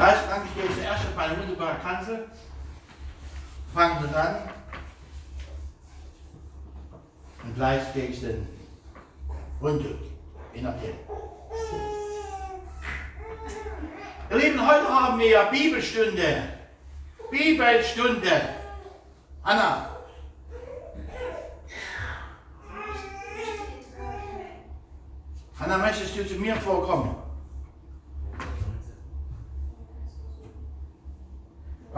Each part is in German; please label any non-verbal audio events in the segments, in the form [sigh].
Also, ich gehe zuerst auf meine wunderbare Kanzel. Fangen wir an. Und gleich gehe ich dann runter. Je nachdem. Ihr Lieben, heute haben wir ja Bibelstunde. Bibelstunde. Anna. Anna, möchtest du zu mir vorkommen?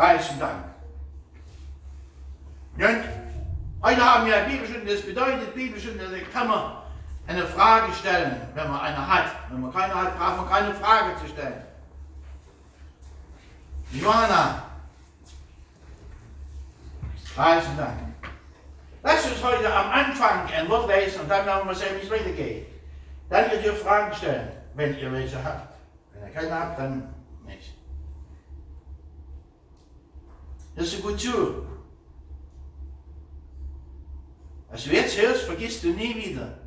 Reichen Dank. Und heute haben wir Bibelstunde, das bedeutet Bibelstunde, da kann man eine Frage stellen, wenn man eine hat. Wenn man keine hat, braucht man keine Frage zu stellen. Johanna. Reichen Dank. Lass uns heute am Anfang ein Wort lesen und dann werden wir sehen, wie es weitergeht. Dann könnt ihr Fragen stellen, wenn ihr welche habt. Wenn ihr keine habt, dann nicht. Hörst du gut zu? Was du jetzt hörst, vergisst du nie wieder.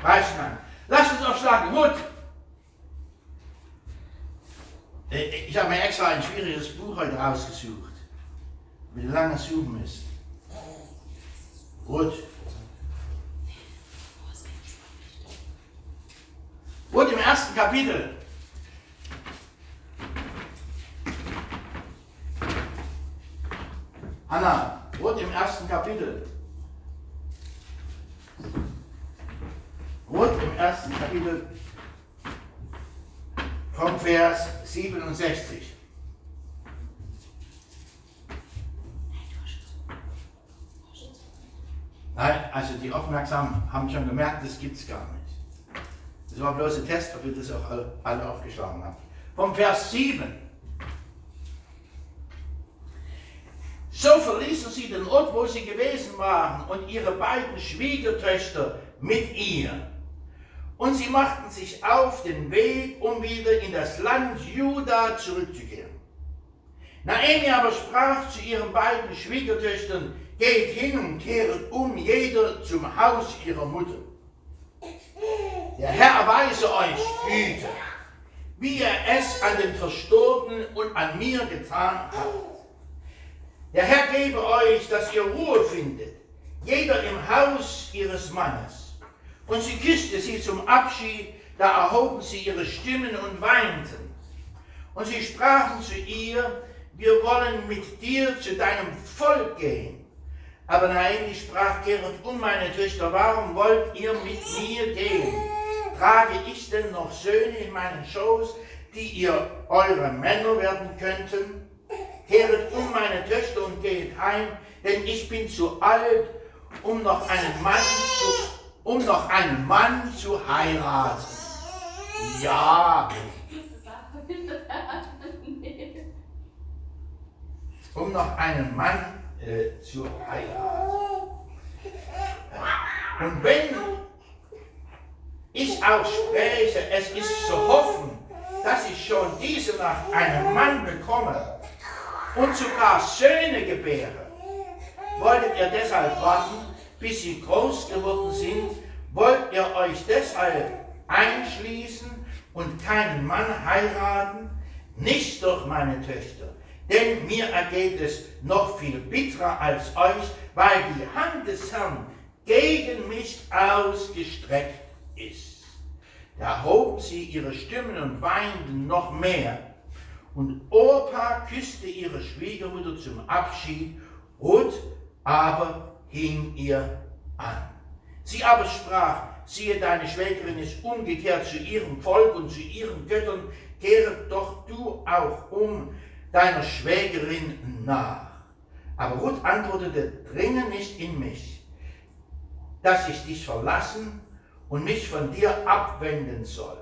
Reichmann. Lass uns auch sagen, gut. Ich habe mir extra ein schwieriges Buch heute rausgesucht. Wie lange suchen müsst. Gut. Gut, im ersten Kapitel. Anna, Rot im ersten Kapitel. Rot im ersten Kapitel vom Vers 67. Nein, also die Aufmerksamen haben schon gemerkt, das gibt es gar nicht. Das war bloß ein Test, ob ihr das auch alle, alle aufgeschlagen habt. Vom Vers 7. So verließen sie den Ort, wo sie gewesen waren, und ihre beiden Schwiegertöchter mit ihr. Und sie machten sich auf den Weg, um wieder in das Land Juda zurückzukehren. Naomi aber sprach zu ihren beiden Schwiegertöchtern, geht hin und kehret um, jeder zum Haus ihrer Mutter. Der Herr erweise euch Güte, wie er es an den Verstorbenen und an mir getan hat. Der Herr gebe euch, dass ihr Ruhe findet, jeder im Haus ihres Mannes. Und sie küsste sie zum Abschied, da erhoben sie ihre Stimmen und weinten. Und sie sprachen zu ihr, wir wollen mit dir zu deinem Volk gehen. Aber Naomi sprach, kehret um, meine Töchter, warum wollt ihr mit mir gehen? Trage ich denn noch Söhne in meinen Schoß, die ihr eure Männer werden könnten? Kehret um meine Töchter und geht heim, denn ich bin zu alt, um noch einen Mann zu, um noch einen Mann zu heiraten. Ja. Um noch einen Mann äh, zu heiraten. Und wenn ich auch spreche, es ist zu hoffen, dass ich schon diese Nacht einen Mann bekomme, und sogar Söhne gebären. Wolltet ihr deshalb warten, bis sie groß geworden sind? Wollt ihr euch deshalb einschließen und keinen Mann heiraten? Nicht doch, meine Töchter, denn mir ergeht es noch viel bitterer als euch, weil die Hand des Herrn gegen mich ausgestreckt ist. Da hoben sie ihre Stimmen und weinten noch mehr. Und Opa küsste ihre Schwiegermutter zum Abschied, Ruth aber hing ihr an. Sie aber sprach, siehe, deine Schwägerin ist umgekehrt zu ihrem Volk und zu ihren Göttern, kehre doch du auch um deiner Schwägerin nach. Aber Ruth antwortete, dringe nicht in mich, dass ich dich verlassen und mich von dir abwenden soll.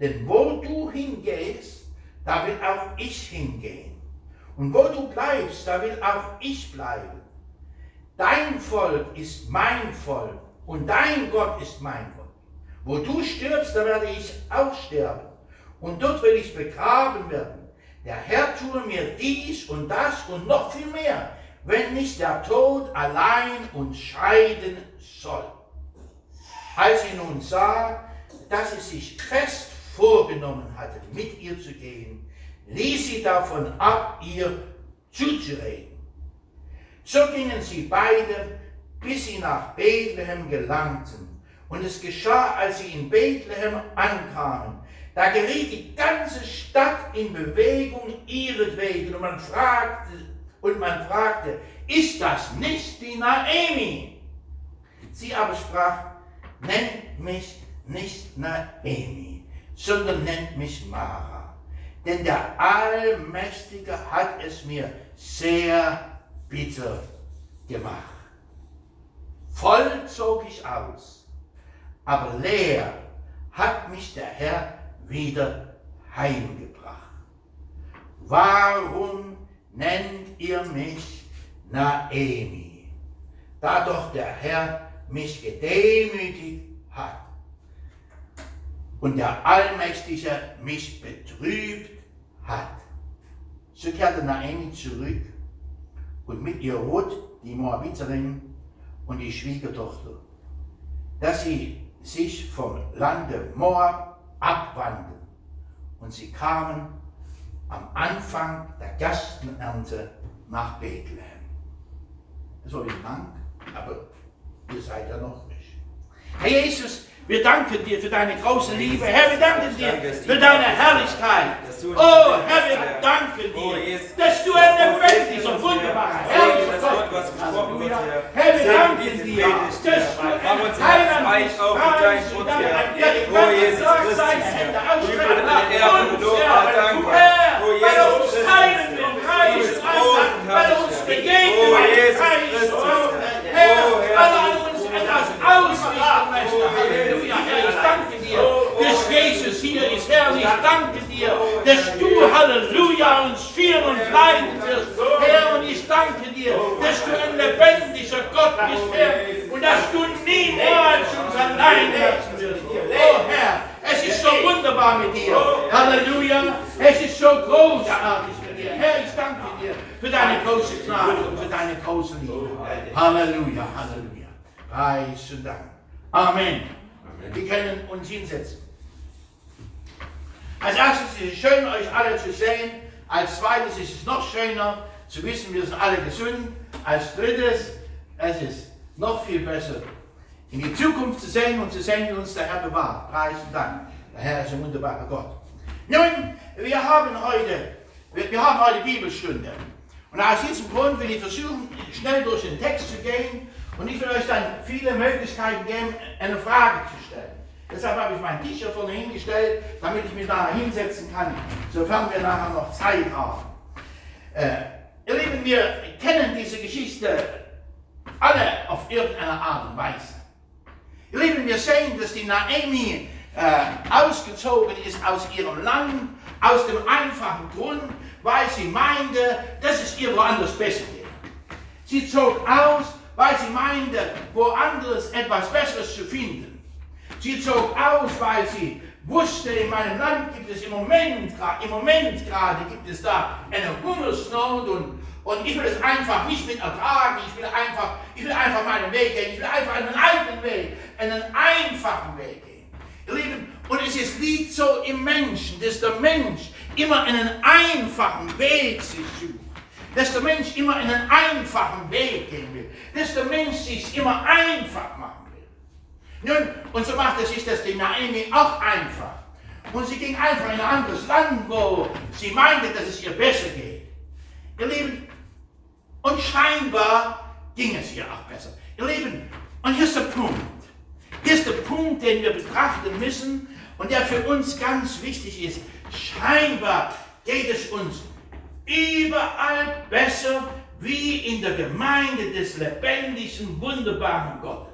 Denn wo du hingehst, da will auch ich hingehen. Und wo du bleibst, da will auch ich bleiben. Dein Volk ist mein Volk und dein Gott ist mein Gott. Wo du stirbst, da werde ich auch sterben. Und dort will ich begraben werden. Der Herr tue mir dies und das und noch viel mehr, wenn nicht der Tod allein uns scheiden soll. Als sie nun sah, dass sie sich fest vorgenommen hatte, mit ihr zu gehen, ließ sie davon ab, ihr zuzureden. So gingen sie beide, bis sie nach Bethlehem gelangten. Und es geschah, als sie in Bethlehem ankamen, da geriet die ganze Stadt in Bewegung ihretwegen und man fragte, und man fragte, ist das nicht die Naemi? Sie aber sprach, nennt mich nicht Naemi, sondern nennt mich Mara. Denn der Allmächtige hat es mir sehr bitter gemacht. Voll zog ich aus, aber leer hat mich der Herr wieder heimgebracht. Warum nennt ihr mich Naemi? Da doch der Herr mich gedemütigt hat und der Allmächtige mich betrübt hat. So kehrte Naemi zurück und mit ihr Ruth, die Moabiterin und die Schwiegertochter, dass sie sich vom Lande Moab abwandten. Und sie kamen am Anfang der Gastenernte nach Bethlehem. Das war ein Dank, aber ihr seid ja noch nicht. Herr Jesus, wir danken dir für deine große Liebe. Herr, wir danken dir für deine Herrlichkeit. Oh, Herr, wir danken dir, dass du ein lebendiger, wunderbarer, herrlicher Gott bist. Herr, wir danken dir, dass du ein heiland bist. Oh, Jesus Christus. Über deine Ehre und Lob, danke. Oh, Jesus Christus. Halleluja, uns führen und leiden wirst, Herr, und ich danke dir, dass du ein lebendiger Gott bist, Herr, und dass du niemals uns allein lassen wirst. Oh, Herr, es ist so wunderbar mit dir. Halleluja, es ist so großartig mit dir. Herr, ich danke dir für deine große Gnade und für deine große Liebe. Halleluja, Halleluja. Preisen Dank. Amen. Amen. Wir können uns hinsetzen. Als erstes ist es schön, euch alle zu sehen. Als zweites ist es noch schöner zu wissen, wir sind alle gesund. Als drittes, es ist noch viel besser, in die Zukunft zu sehen und zu sehen, wie uns der Herr bewahrt. Preisen Dank. Der Herr ist ein wunderbarer Gott. Nun, wir haben heute, wir haben heute Bibelstunde. Und aus diesem Grund will ich versuchen, schnell durch den Text zu gehen und ich will euch dann viele Möglichkeiten geben, eine Frage zu stellen. Deshalb habe ich mein T-Shirt vorne hingestellt, damit ich mich nachher hinsetzen kann, sofern wir nachher noch Zeit haben. Äh, ihr Lieben, wir kennen diese Geschichte alle auf irgendeine Art und Weise. Ihr Lieben, wir sehen, dass die Naomi äh, ausgezogen ist aus ihrem Land, aus dem einfachen Grund, weil sie meinte, dass es ihr woanders besser geht. Sie zog aus, weil sie meinte, woanders etwas Besseres zu finden. Sie zog aus, weil sie wusste, in meinem Land gibt es im Moment, im Moment gerade gibt es da eine Hungersnot und, und ich will es einfach nicht mit ertragen. Ich will einfach, ich will einfach meinen Weg gehen. Ich will einfach einen alten Weg, einen einfachen Weg gehen. Ihr Lieben, und es ist, liegt so im Menschen, dass der Mensch immer einen einfachen Weg sich sucht dass der Mensch immer einen einfachen Weg gehen will, dass der Mensch sich immer einfach. Nun, und so machte sich das die Naomi auch einfach. Und sie ging einfach in ein anderes Land, wo sie meinte, dass es ihr besser geht. Ihr Lieben, und scheinbar ging es ihr auch besser. Ihr Lieben, und hier ist der Punkt. Hier ist der Punkt, den wir betrachten müssen und der für uns ganz wichtig ist. Scheinbar geht es uns überall besser wie in der Gemeinde des lebendigen, wunderbaren Gottes.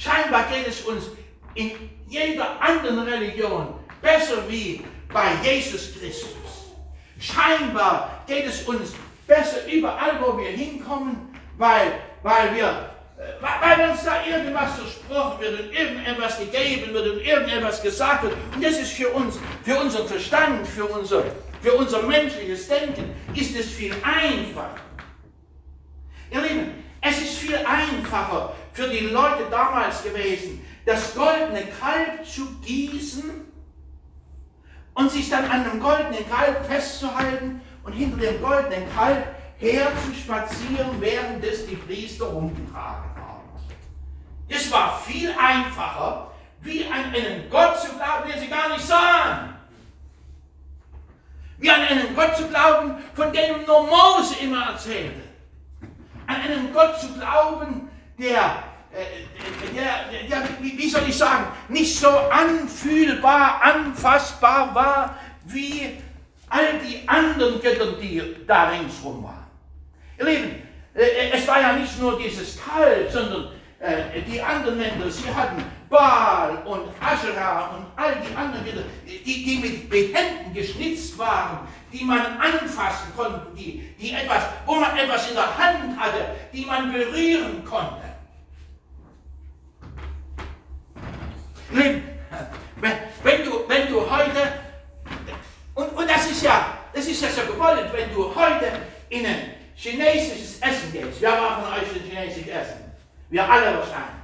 Scheinbar geht es uns in jeder anderen Religion besser wie bei Jesus Christus. Scheinbar geht es uns besser überall, wo wir hinkommen, weil, weil wir äh, weil uns da irgendwas versprochen wird und irgendetwas gegeben wird und irgendetwas gesagt wird. Und das ist für uns, für unseren Verstand, für unser, für unser menschliches Denken ist es viel einfacher. Ihr Lieben, es ist viel einfacher für die Leute damals gewesen, das goldene Kalb zu gießen, und sich dann an einem goldenen Kalb festzuhalten und hinter dem goldenen Kalb herzuspazieren, während es die Priester rumgetragen haben. Es war viel einfacher, wie an einen Gott zu glauben, den sie gar nicht sahen. Wie an einen Gott zu glauben, von dem nur Mose immer erzählte. An einen Gott zu glauben, der, äh, der, der, der wie soll ich sagen, nicht so anfühlbar, anfassbar war, wie all die anderen Götter, die da ringsrum waren. Ihr Lieben, äh, es war ja nicht nur dieses Kalb, sondern äh, die anderen Länder, sie hatten Baal und Asherah und all die anderen Götter, die, die mit, mit Händen geschnitzt waren, die man anfassen konnte, die, die etwas, wo man etwas in der Hand hatte, die man berühren konnte. Wenn, wenn, du, wenn du heute, und, und das ist ja, das ist ja so gewollt, wenn du heute in ein chinesisches Essen gehst, wer war von euch ein chinesisches Essen? Wir alle wahrscheinlich.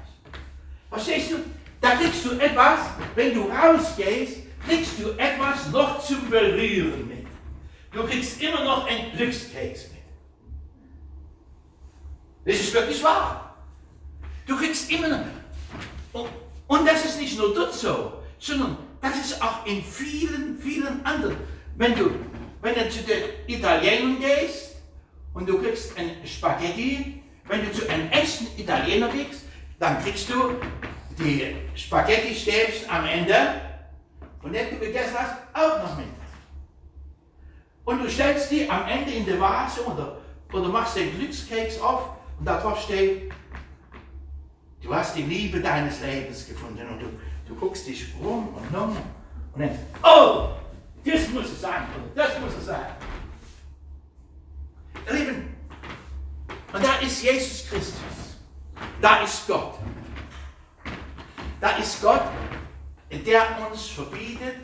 Verstehst du? Da kriegst du etwas, wenn du rausgehst, kriegst du etwas noch zum Berühren mit. Du kriegst immer noch ein Glückskeks mit. Das ist wirklich wahr. Du kriegst immer noch. Und das ist nicht nur dort so, sondern das ist auch in vielen, vielen anderen. Wenn du, wenn du zu den Italienern gehst und du kriegst ein Spaghetti, wenn du zu einem echten Italiener gehst, dann kriegst du die Spaghetti-Stäbchen am Ende, von denen du gegessen hast, auch noch mit. Und du stellst die am Ende in die Vase oder, oder machst den Glückskeks auf und da drauf steht, du hast die Liebe deines Lebens gefunden und du, du guckst dich rum und um und dann, oh, das muss es sein, das muss es sein. Ihr Lieben, und da ist Jesus Christus, da ist Gott. Da ist Gott, der uns verbietet,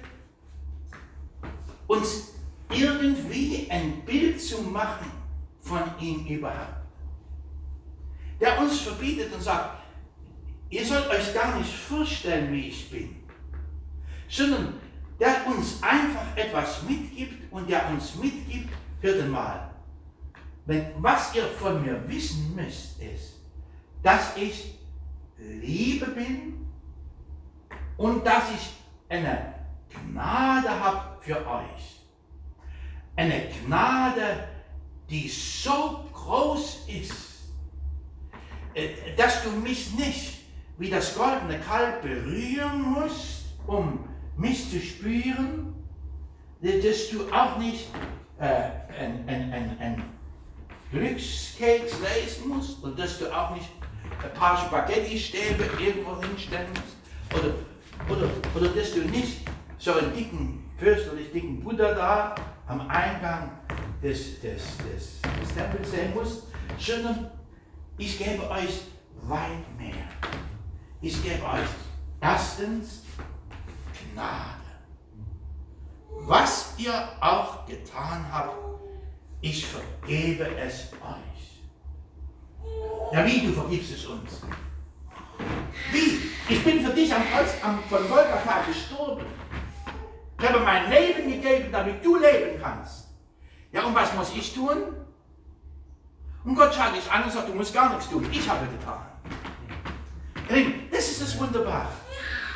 uns irgendwie ein Bild zu machen von ihm überhaupt. Der uns verbietet und sagt, ihr sollt euch gar nicht vorstellen, wie ich bin, sondern der uns einfach etwas mitgibt und der uns mitgibt, hört mal, wenn, was ihr von mir wissen müsst, ist, dass ich Liebe bin und dass ich eine Gnade habe für euch. Eine Gnade, die so groß ist, äh, dass du mich nicht wie das goldene Kalb berühren musst, um mich zu spüren, dass du auch nicht äh, ein, ein, ein, ein Glückskeks lesen musst und dass du auch nicht ein paar Spaghetti-Stäbe irgendwo hinstellen musst. Oder, oder, oder dass du nicht so einen dicken, fürchterlich dicken Buddha da am Eingang des, des, des, des Tempels sehen musst, sondern ich gebe euch weit mehr. Ich gebe euch erstens Gnade. Was ihr auch getan habt, ich vergebe es euch. Ja, wie du vergibst es uns? Wie? Ich bin für dich am Kreuz am, von Golgatha gestorben. Ich habe mein Leben gegeben, damit du leben kannst. Ja, und was muss ich tun? Und Gott schaut dich an und sagt, du musst gar nichts tun. Ich habe getan. Das ist das Wunderbare.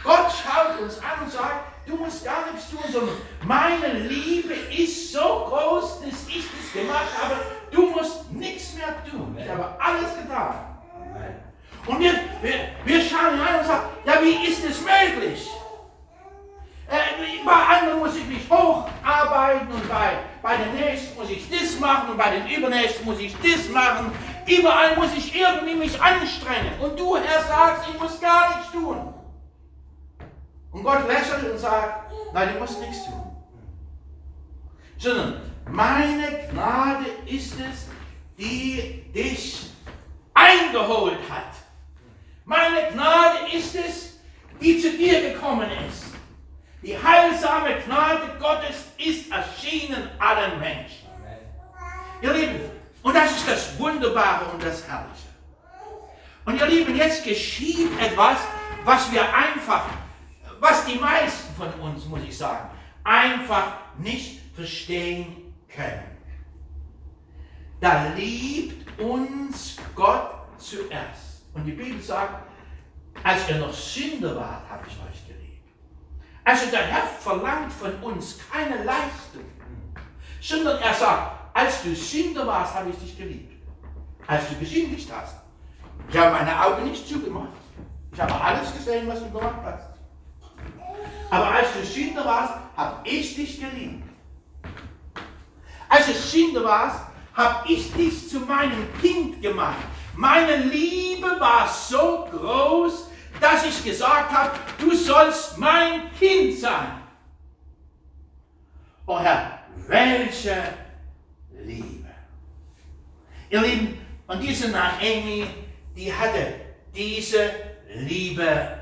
Gott schaut uns an und sagt, du musst gar nichts tun, sondern meine Liebe ist so groß, dass ich das gemacht habe. Du musst nichts mehr tun. Ich habe alles getan. Und wir, wir, wir schauen rein und sagen, ja, wie ist es möglich? Äh, bei anderen muss ich mich hocharbeiten und bei, bei den nächsten muss ich das machen und bei den übernächsten muss ich das machen. Überall muss ich irgendwie mich anstrengen. Und du, Herr, sagst, ich muss gar nichts tun. Und Gott lächelt und sagt, nein, du musst nichts tun. Sondern meine Gnade ist es, die dich eingeholt hat. Meine Gnade ist es, die zu dir gekommen ist. Die heilsame Gnade Gottes ist erschienen allen Menschen. Ihr Lieben, und das ist das Wunderbare und das Herrliche. Und ihr Lieben, jetzt geschieht etwas, was wir einfach, was die meisten von uns, muss ich sagen, einfach nicht verstehen können. Da liebt uns Gott zuerst. Und die Bibel sagt, als ihr noch Sünder wart, habe ich euch geliebt. Also der Herr verlangt von uns keine Leistung, sondern er sagt, als du Sünder warst, habe ich dich geliebt. Als du gesündigt hast. Ich habe meine Augen nicht zugemacht. Ich habe alles gesehen, was du gemacht hast. Aber als du Sünder warst, habe ich dich geliebt. Als du Sünder warst, habe ich dich zu meinem Kind gemacht. Meine Liebe war so groß, dass ich gesagt habe, du sollst mein Kind sein. Oh Herr, welche Liebe. Ihr Lieben, und diese Naomi, die hatte diese Liebe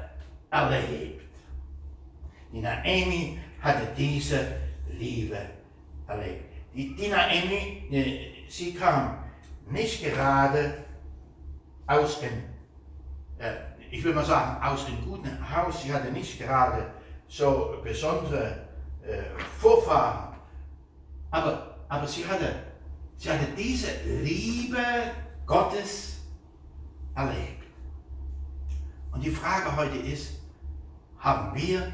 erlebt. Die Naomi hatte diese Liebe erlebt. Die, die Naomi, äh, sie kam nicht gerade aus dem, äh, ich will mal sagen, aus dem guten Haus. Sie hatte nicht gerade so besondere äh, Vorfahren. Aber, aber sie, hatte, sie hatte diese Liebe Gottes erlebt. Und die Frage heute ist, haben wir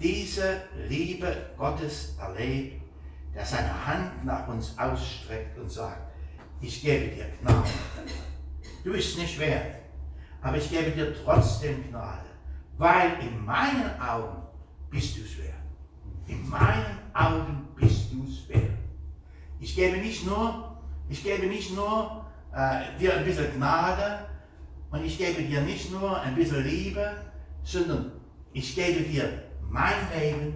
diese Liebe Gottes erlebt, der seine Hand nach uns ausstreckt und sagt, ich gebe dir Gnade. Du bist nicht wert, aber ich gebe dir trotzdem Gnade, weil in meinen Augen bist du es wert. In meinen Augen bist du es wert. Ich gebe nicht nur, ich gebe nicht nur äh, dir ein bisschen Gnade und ich gebe dir nicht nur ein bisschen Liebe, sondern ich gebe dir mein Leben,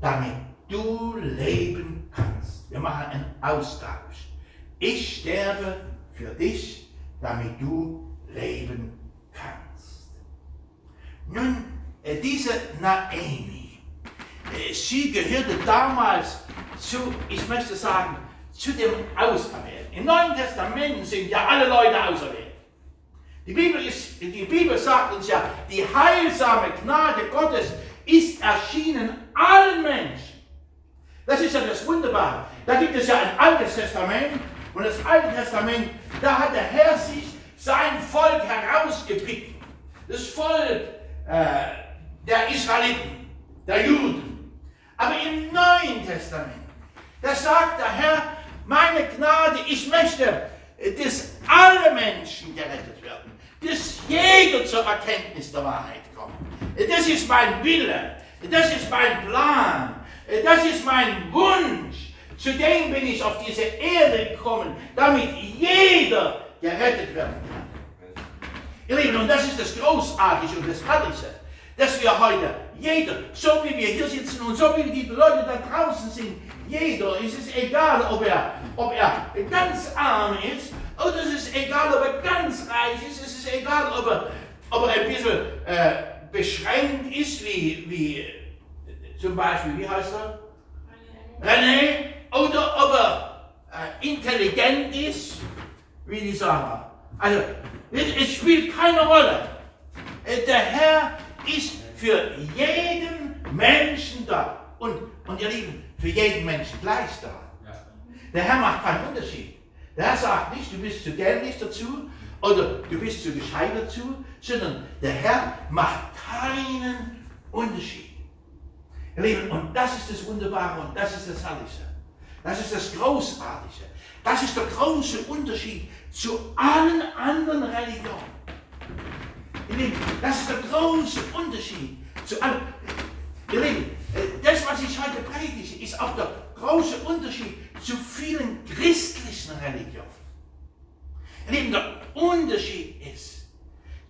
damit du leben kannst. Wir machen einen Austausch. Ich sterbe für dich, damit du leben kannst. Nun, äh, diese Naomi, äh, sie gehörte damals zu, ich möchte sagen, zu dem Auserwählten. Im Neuen Testament sind ja alle Leute auserwählt. Die Bibel, ist, die Bibel sagt uns ja, die heilsame Gnade Gottes ist erschienen allen Menschen. Das ist ja das Wunderbare. Da gibt es ja ein Altes Testament und das Alte Testament, da hat der Herr sich sein Volk herausgepickt. Das Volk äh, der Israeliten, der Juden. Aber im Neuen Testament, da sagt der Herr, meine Gnade, ich möchte, dass alle Menschen gerettet werden, dass jeder zur Erkenntnis der Wahrheit kommt. Das ist mein Wille, das ist mein Plan, das ist mein Wunsch. Zu dem bin ich auf diese Erde gekommen, damit jeder gerettet werden kann. Ihr Lieben, und das ist das Großartige und das Herrliche, dass wir heute, jeder, so wie wir hier sitzen und so wie die Leute da draußen sind, jeder, es ist egal, ob er, ob er ganz arm ist oder es ist egal, ob er ganz reich ist, es ist egal, ob er, ob er ein bisschen äh, beschränkt ist, wie, wie zum Beispiel, wie heißt er? René, oder ob er äh, intelligent ist, wie die Sarah. Also, es, es spielt keine Rolle. Äh, der Herr ist für jeden Menschen da. Und, und ihr Lieben, für jeden Menschen gleich da. Der Herr macht keinen Unterschied. Der Herr sagt nicht, du bist zu dämlich dazu oder du bist zu gescheit dazu, sondern der Herr macht keinen Unterschied. Ihr Lieben, und das ist das Wunderbare und das ist das Herrliche. Das ist das Großartige. Das ist der große Unterschied zu allen anderen Religionen. Ihr Lieben, das ist der große Unterschied zu allen. Ihr Lieben, das, was ich heute predige, ist auch der große Unterschied zu vielen christlichen Religionen. Ihr Lieben, der Unterschied ist,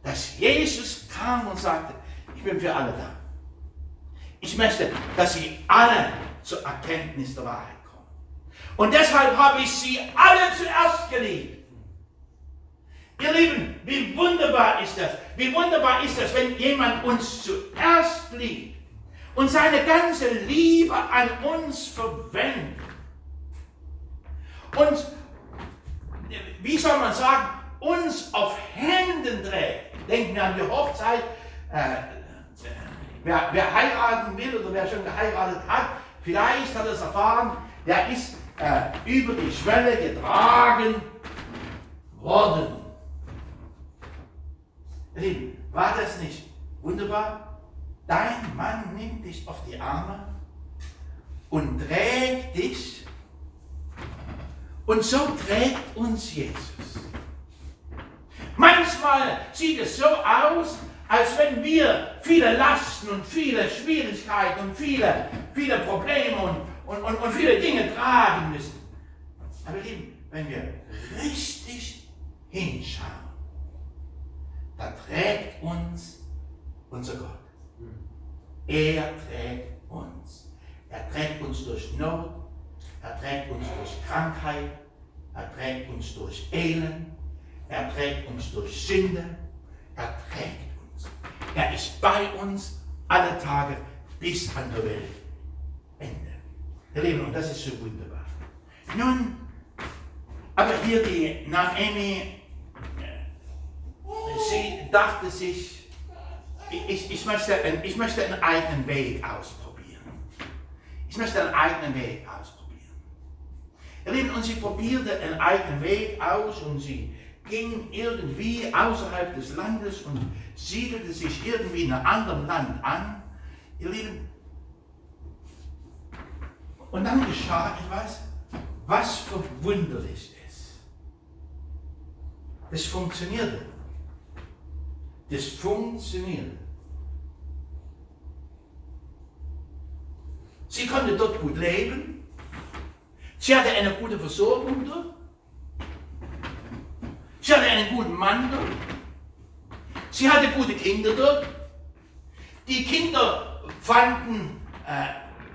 dass Jesus kam und sagte, ich bin für alle da. Ich möchte, dass sie alle zur Erkenntnis der Wahrheit kommen. Und deshalb habe ich sie alle zuerst geliebt. Ihr Lieben, wie wunderbar ist das? Wie wunderbar ist das, wenn jemand uns zuerst liebt und seine ganze Liebe an uns verwendet. Und wie soll man sagen, uns auf Händen trägt. Denken wir an die Hochzeit. Äh, wer, wer, heiraten will oder wer schon geheiratet hat, Vielleicht hat er es erfahren, der ist äh, über die Schwelle getragen worden. Lieben, war das nicht wunderbar? Dein Mann nimmt dich auf die Arme und trägt dich. Und so trägt uns Jesus. Manchmal sieht es so aus, als wenn wir viele Lasten und viele Schwierigkeiten und viele, viele Probleme und, und, und, und viele Dinge tragen müssen. Aber lieben, wenn wir richtig hinschauen, da trägt uns unser Gott. Er trägt uns. Er trägt uns durch Not, er trägt uns durch Krankheit, er trägt uns durch Elend, er trägt uns durch Sünde, er trägt uns. Er ist bei uns alle Tage bis an der Welt. Ende. Ihr Lieben, und das ist so wunderbar. Nun, aber hier die Naomi, sie dachte sich, ich, ich, möchte, ich möchte einen eigenen Weg ausprobieren. Ich möchte einen eigenen Weg ausprobieren. Lieben, und sie probierte einen eigenen Weg aus und sie ging irgendwie außerhalb des Landes und siedelte sich irgendwie in einem anderen Land an. Ihr Lieben, und dann geschah etwas, was verwunderlich ist. Das funktionierte. Das funktionierte. Sie konnte dort gut leben. Sie hatte eine gute Versorgung dort. Sie hatte einen guten Mann dort. Sie hatte gute Kinder dort. Die Kinder fanden äh,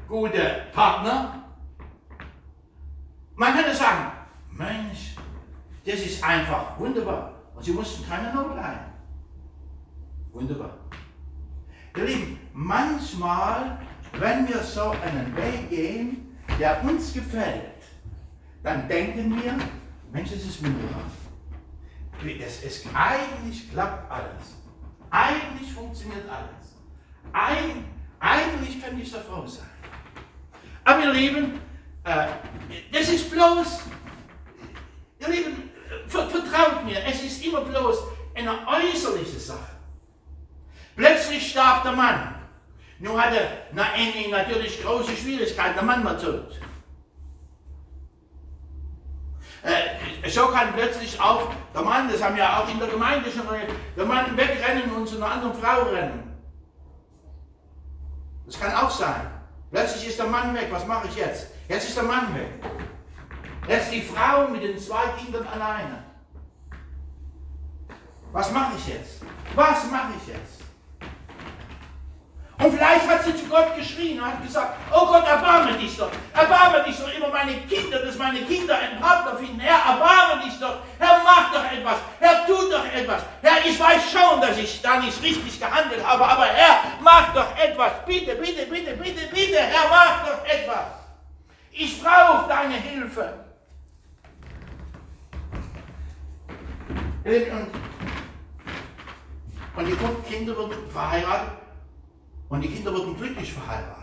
gute Partner. Man könnte sagen, Mensch, das ist einfach wunderbar. Und sie mussten keine Not leiden. Wunderbar. Ihr Lieben, manchmal, wenn wir so einen Weg gehen, der uns gefällt, dann denken wir, Mensch, das ist wunderbar. Es, es, eigentlich klappt alles. Eigentlich funktioniert alles. Eig, eigentlich könnte ich da froh sein. Aber ihr Lieben, äh, das ist bloß, ihr Lieben, vertraut mir, es ist immer bloß eine äußerliche Sache. Plötzlich starb der Mann. Nun hatte Naomi natürlich große Schwierigkeiten, der Mann war tot. Äh, so kann plötzlich auch der Mann, das haben wir auch in der Gemeinde schon der Mann wegrennen und zu einer anderen Frau rennen. Das kann auch sein. Plötzlich ist der Mann weg, was mache ich jetzt? Jetzt ist der Mann weg. Jetzt die Frau mit den zwei Kindern alleine. Was mache ich jetzt? Was mache ich jetzt? Und vielleicht hat sie zu Gott geschrien und hat gesagt, oh Gott, erbarme dich doch, erbarme dich doch immer meine Kinder, dass meine Kinder einen Partner finden. Herr, erbarme dich doch, Herr, mach doch etwas, Herr, tu doch etwas. Herr, ich weiß schon, dass ich da nicht richtig gehandelt habe, aber Herr, mach doch etwas. Bitte, bitte, bitte, bitte, bitte, Herr, mach doch etwas. Ich brauche deine Hilfe. Und die Kinder wurden verheiratet und die Kinder wurden glücklich verheiratet.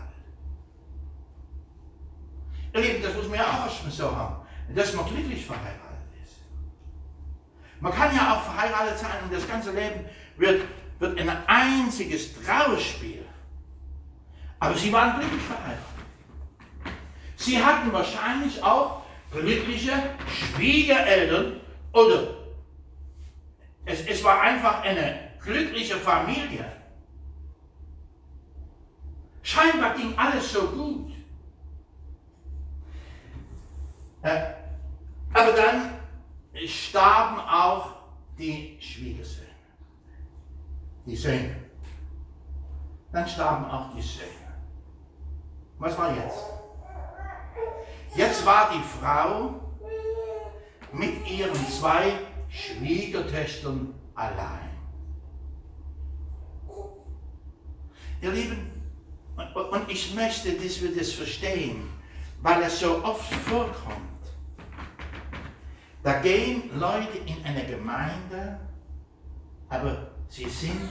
Ihr Lieben, das muss man ja auch erstmal so haben, dass man glücklich verheiratet ist. Man kann ja auch verheiratet sein und das ganze Leben wird, wird ein einziges Trauerspiel. Aber sie waren glücklich verheiratet. Sie hatten wahrscheinlich auch glückliche Schwiegereltern oder es, es war einfach eine glückliche Familie. Scheinbar ging alles so gut. Äh, aber dann starben auch die Schwiegersöhne, die Söhne. Dann starben auch die Söhne. Was war jetzt? Jetzt war die Frau mit ihren zwei Schwiegertöchtern allein. Ihr Lieben, und ich möchte, dass wir das verstehen, weil es so oft vorkommt. Da gehen Leute in eine Gemeinde, aber sie sind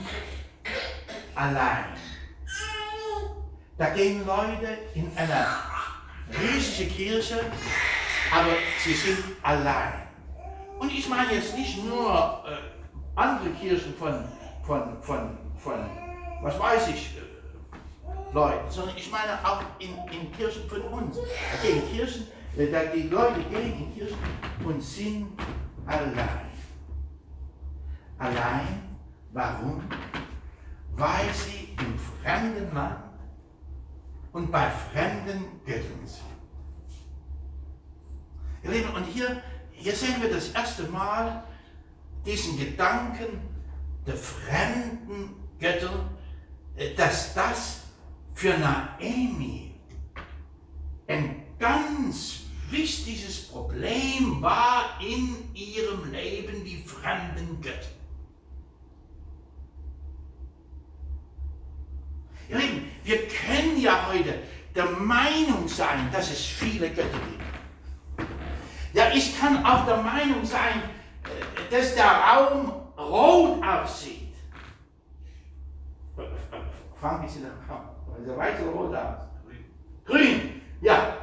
allein. Da gehen Leute in eine riesige Kirche, aber sie sind allein. Und ich meine jetzt nicht nur äh, andere Kirchen von, von, von, von, was weiß ich, Leuten, sondern ich meine auch in, in Kirchen von uns. Da gehen Kirchen, äh, da die Leute gehen in Kirchen und sind allein. Allein, warum? Weil sie im fremden Land und bei fremden Göttern sind. Ihr Lieben, und hier, hier sehen wir das erste Mal diesen Gedanken der fremden Götter, äh, dass das für Naomi ein ganz wichtiges Problem war in ihrem Leben, die fremden Götter. Ihr Lieben, wir können ja heute der Meinung sein, dass es viele Götter gibt. Ja, ich kann auch der Meinung sein, äh, dass der Raum rot aussieht. Frank, wie sieht der weiter rot aus? Grün. Ja.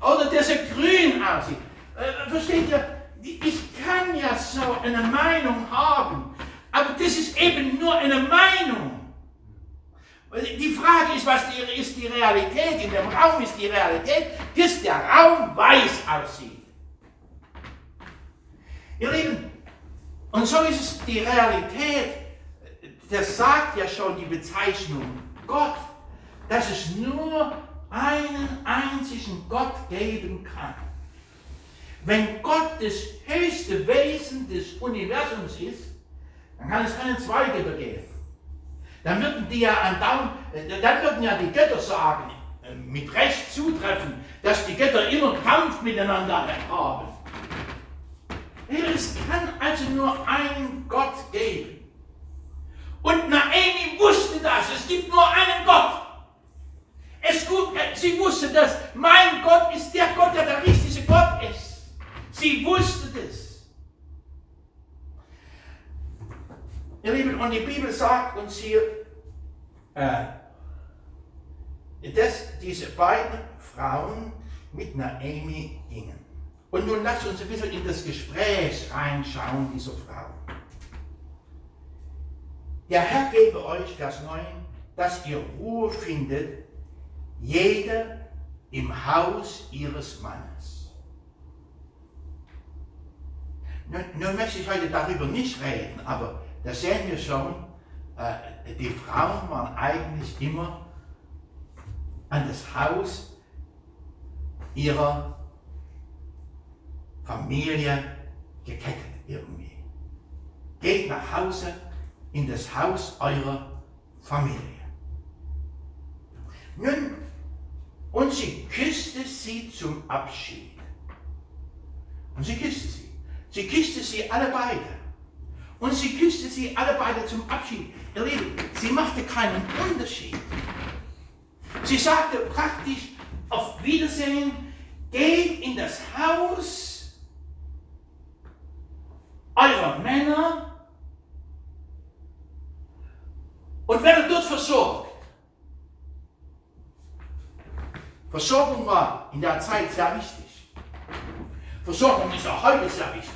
Oder dass er grün aussieht. Äh, versteht ihr? Ich kann ja so eine Meinung haben, aber das ist eben nur eine Meinung. Die Frage ist, was die, ist die Realität? In dem Raum ist die Realität, dass der Raum weiß aussieht. Ihr Lieben, und so ist es die Realität, das sagt ja schon die Bezeichnung Gott, dass es nur einen einzigen Gott geben kann. Wenn Gott das höchste Wesen des Universums ist, dann kann es keine zwei Götter geben. Dann würden die ja andauernd, äh, dann würden ja die Götter sagen, äh, mit Recht zutreffen, dass die Götter immer Kampf miteinander haben. Es kann also nur einen Gott geben. Und Naomi wusste das, es gibt nur einen Gott. Es gut, äh, sie wusste das, mein Gott ist der Gott, der der richtige Gott ist. Sie wusste das. Ihr Lieben, und die Bibel sagt uns hier, äh, dass diese beiden Frauen mit Naomi gingen. Und nun lasst uns ein bisschen in das Gespräch reinschauen dieser Frau. Der Herr gebe euch, Vers 9, dass ihr Ruhe findet, jeder im Haus ihres Mannes. Nun, nun möchte ich heute darüber nicht reden, aber da sehen wir schon, äh, die Frauen waren eigentlich immer an das Haus ihrer Familie gekettet irgendwie. Geht nach Hause in das Haus eurer Familie. Nun, und sie küsste sie zum Abschied. Und sie küsste sie. Sie küsste sie alle beide. Und sie küsste sie alle beide zum Abschied. Ihr Lieben, sie machte keinen Unterschied. Sie sagte praktisch auf Wiedersehen, geht in das Haus eurer Männer und werdet dort versorgt. Versorgung war in der Zeit sehr wichtig. Versorgung ist auch heute sehr wichtig.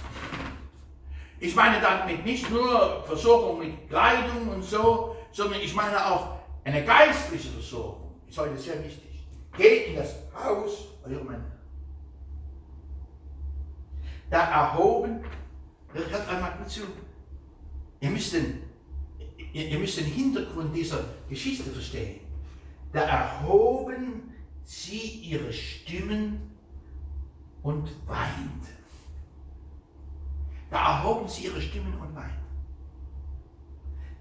Ich meine damit nicht nur Versorgung mit Kleidung und so, sondern ich meine auch eine geistliche Versorgung. Ist heute sehr wichtig. Geht in das Haus eurer Männer. Da erhoben, hört einmal gut zu, ihr müsst, den, ihr, ihr müsst den Hintergrund dieser Geschichte verstehen. Da erhoben sie ihre Stimmen und weinten. Da erhoben sie ihre Stimmen und weinten.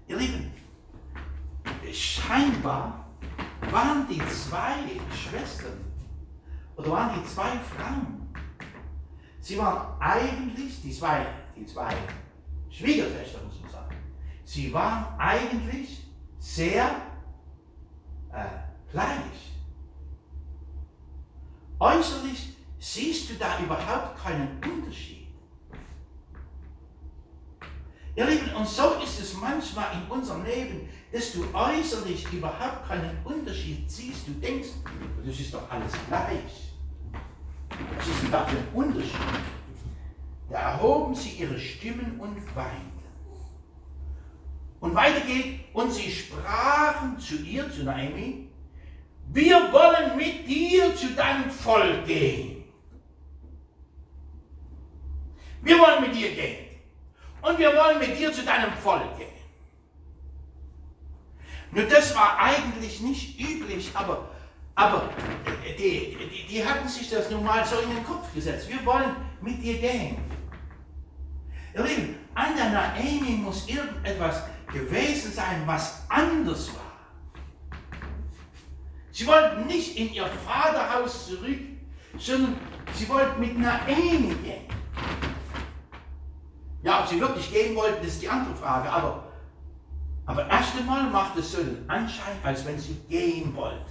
Ihr Lieben, scheinbar waren die zwei Schwestern oder waren die zwei Frauen, sie waren eigentlich, die zwei, die zwei Schwiegertöchter muss man sagen, sie waren eigentlich sehr äh, gleich. Äußerlich siehst du da überhaupt keinen Unterschied. Ihr Lieben, und so ist es manchmal in unserem Leben, dass du äußerlich überhaupt keinen Unterschied siehst. Du denkst, das ist doch alles gleich. Das ist ein ein Unterschied. Da erhoben sie ihre Stimmen und weinten. Und weiter geht, und sie sprachen zu ihr, zu Naomi, wir wollen mit dir zu deinem Volk gehen. Wir wollen mit dir gehen. Und wir wollen mit dir zu deinem Volk gehen. Nur das war eigentlich nicht üblich, aber, aber die, die, die hatten sich das nun mal so in den Kopf gesetzt. Wir wollen mit dir gehen. Ihr Lieben, an der Naomi muss irgendetwas gewesen sein, was anders war. Sie wollten nicht in ihr Vaterhaus zurück, sondern sie wollten mit Naomi gehen. Ja, ob sie wirklich gehen wollten, ist die andere Frage, aber, aber erst einmal macht es so den Anschein, als wenn sie gehen wollten.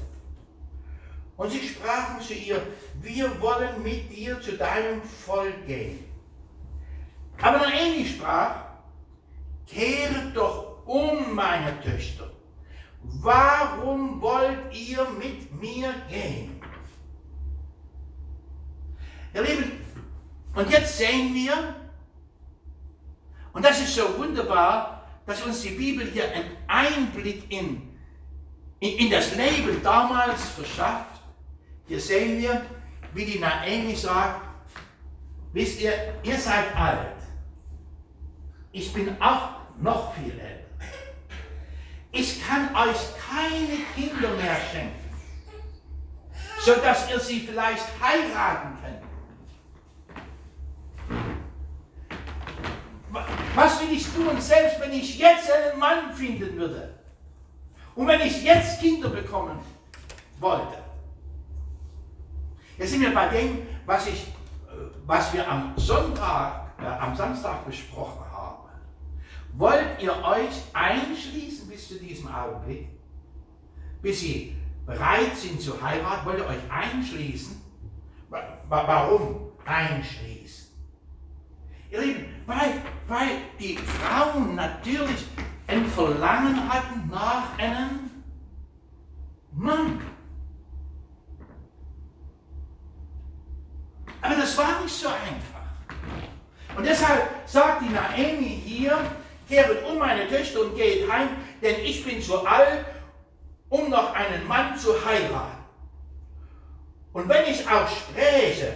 Und sie sprachen zu ihr, wir wollen mit dir zu deinem Volk gehen. Aber Naomi sprach, kehret doch um, meine Töchter. Warum wollt ihr mit mir gehen? Ihr Lieben, und jetzt sehen wir, und das ist so wunderbar, dass uns die Bibel hier einen Einblick in, in, in das Leben damals verschafft. Hier sehen wir, wie die Naomi sagt, wisst ihr, ihr seid alt. Ich bin auch noch viel älter. Ich kann euch keine Kinder mehr schenken, sodass ihr sie vielleicht heiraten könnt. Was will ich tun, selbst wenn ich jetzt einen Mann finden würde? Und wenn ich jetzt Kinder bekommen wollte? Jetzt sind wir bei dem, was, ich, äh, was wir am Sonntag, äh, am Samstag besprochen haben. Wollt ihr euch einschließen bis zu diesem Augenblick? Bis sie bereit sind zu heiraten? Wollt ihr euch einschließen? Warum einschließen? Ihr Lieben, weil, weil die Frauen natürlich ein Verlangen hatten nach einem Mann. Aber das war nicht so einfach. Und deshalb sagt die Naomi hier, kehret um meine Töchter und geht heim, denn ich bin zu alt, um noch einen Mann zu heiraten. Und wenn ich auch spräche,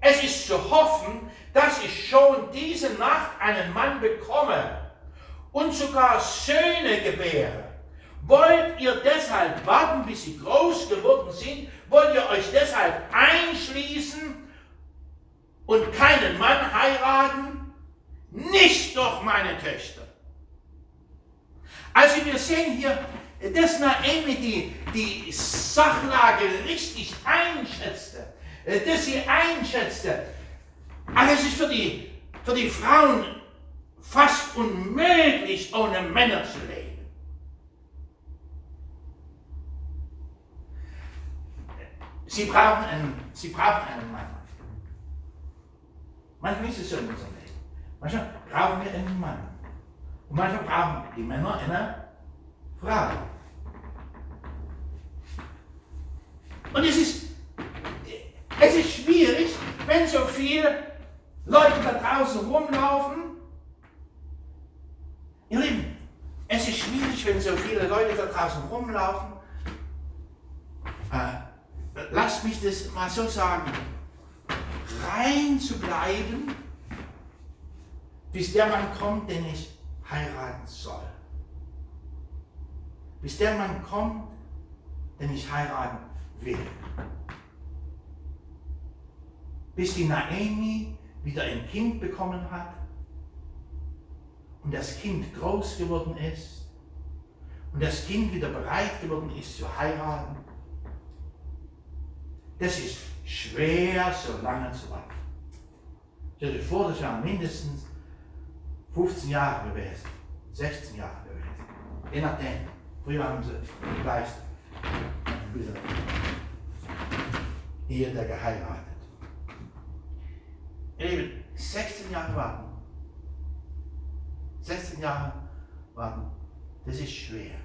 es ist zu hoffen, dass ich schon diese Nacht einen Mann bekomme und sogar Söhne gebäre. Wollt ihr deshalb warten, bis sie groß geworden sind? Wollt ihr euch deshalb einschließen und keinen Mann heiraten? Nicht doch, meine Töchter. Also wir sehen hier, dass Naomi die, die Sachlage richtig einschätzte, dass sie einschätzte, aber es ist für die, für die Frauen fast unmöglich, ohne Männer zu leben. Sie brauchen einen, sie brauchen einen Mann. Manchmal ist es so in unserem Leben. Manchmal brauchen wir einen Mann. Und manchmal brauchen die Männer eine Frau. Und es ist, es ist schwierig, wenn so viele Leute da draußen rumlaufen. Ihr Lieben, es ist schwierig, wenn so viele Leute da draußen rumlaufen. Äh, lasst mich das mal so sagen. Rein zu bleiben, bis der Mann kommt, den ich heiraten soll. Bis der Mann kommt, den ich heiraten will. Bis die Naomi wieder ein Kind bekommen hat und das Kind groß geworden ist und das Kind wieder bereit geworden ist zu heiraten, das ist schwer, so lange zu warten. Stell dir vor, das waren mindestens 15 Jahre gewesen, 16 Jahre gewesen, je nachdem. Früher haben sie vielleicht wieder hier der geheiratet. Eben 16 Jahre warten. 16 Jahre warten. Das ist schwer.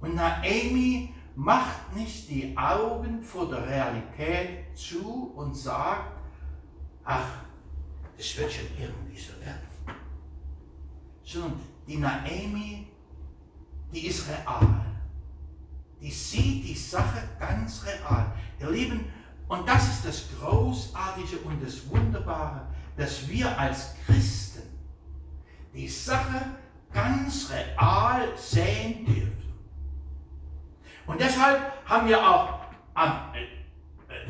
Und Naomi macht nicht die Augen vor der Realität zu und sagt, ach, das wird schon irgendwie so werden. Sondern die Naomi, die ist real. Die sieht die Sache ganz real. Ihr Lieben, und das ist das Großartige und das Wunderbare, dass wir als Christen die Sache ganz real sehen dürfen. Und deshalb haben wir auch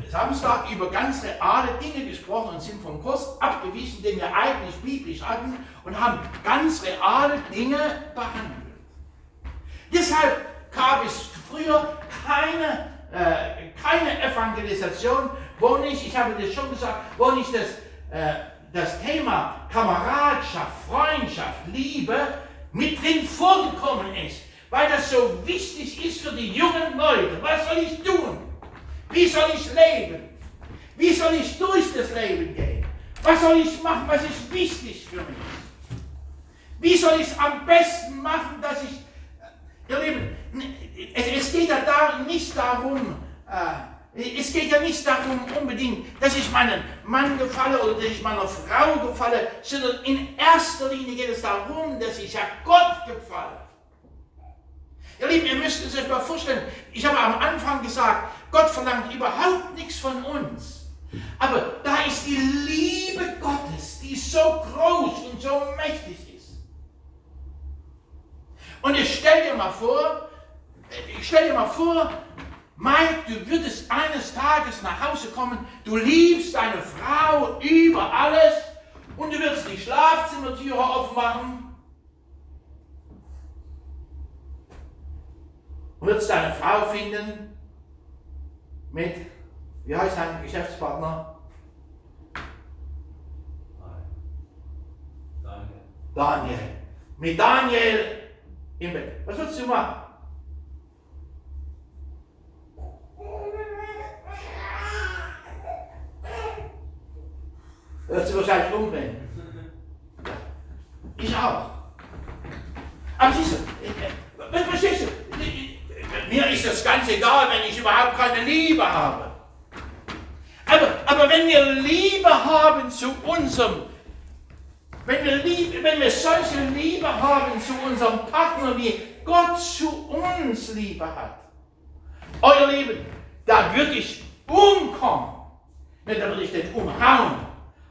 Samstag über ganz reale Dinge gesprochen und sind vom Kurs abgewichen, den wir eigentlich biblisch hatten und haben ganz reale Dinge behandelt. Deshalb gab es früher keine, äh, keine Evangelisation, wo nicht, ich habe das schon gesagt, wo nicht das, äh, das Thema Kameradschaft, Freundschaft, Liebe mit drin vorgekommen ist, weil das so wichtig ist für die jungen Leute. Was soll ich tun? Wie soll ich leben? Wie soll ich durch das Leben gehen? Was soll ich machen? Was ist wichtig für mich? Wie soll ich es am besten machen, dass ich, ihr Lieben, es, es geht ja da nicht darum, äh, es geht ja nicht darum unbedingt, dass ich meinem Mann gefalle oder dass ich meiner Frau gefalle, sondern in erster Linie geht es darum, dass ich ja Gott gefalle. Ihr Lieben, ihr müsst es euch mal vorstellen, ich habe am Anfang gesagt, Gott verlangt überhaupt nichts von uns. Aber da ist die Liebe Gottes, die so groß und so mächtig ist. Und ich stell dir mal vor, ich stell dir mal vor, Mike, du würdest eines Tages nach Hause kommen, du liebst deine Frau über alles und du würdest die Schlafzimmertüre aufmachen und würdest deine Frau finden mit, wie heißt dein Geschäftspartner? Daniel. Daniel. Mit Daniel im Bett. Was würdest du machen? Würdest du wahrscheinlich umbringen. Ich auch. Aber siehst du, äh, äh, verstehst du, mir ist das ganz egal, wenn ich überhaupt keine Liebe habe. Aber, aber wenn wir Liebe haben zu unserem, wenn wir, Liebe, wenn wir solche Liebe haben zu unserem Partner, wie Gott zu uns Liebe hat, euer Leben, da würde ich umkommen. Nicht, da würde ich den umhauen,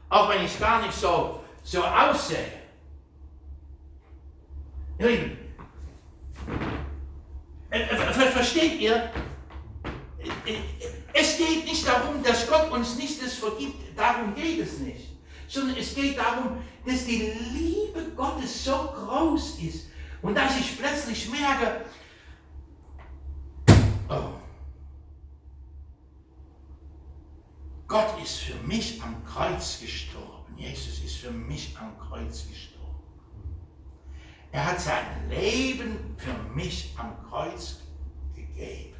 auch wenn ich gar nicht so, so aussehe. Ihr Lieben, versteht ihr? Äh, äh, Es geht nicht darum, dass Gott uns nicht das vergibt, darum geht es nicht. Sondern es geht darum, dass die Liebe Gottes so groß ist und dass ich plötzlich merke, oh, Gott ist für mich am Kreuz gestorben. Jesus ist für mich am Kreuz gestorben. Er hat sein Leben für mich am Kreuz gegeben.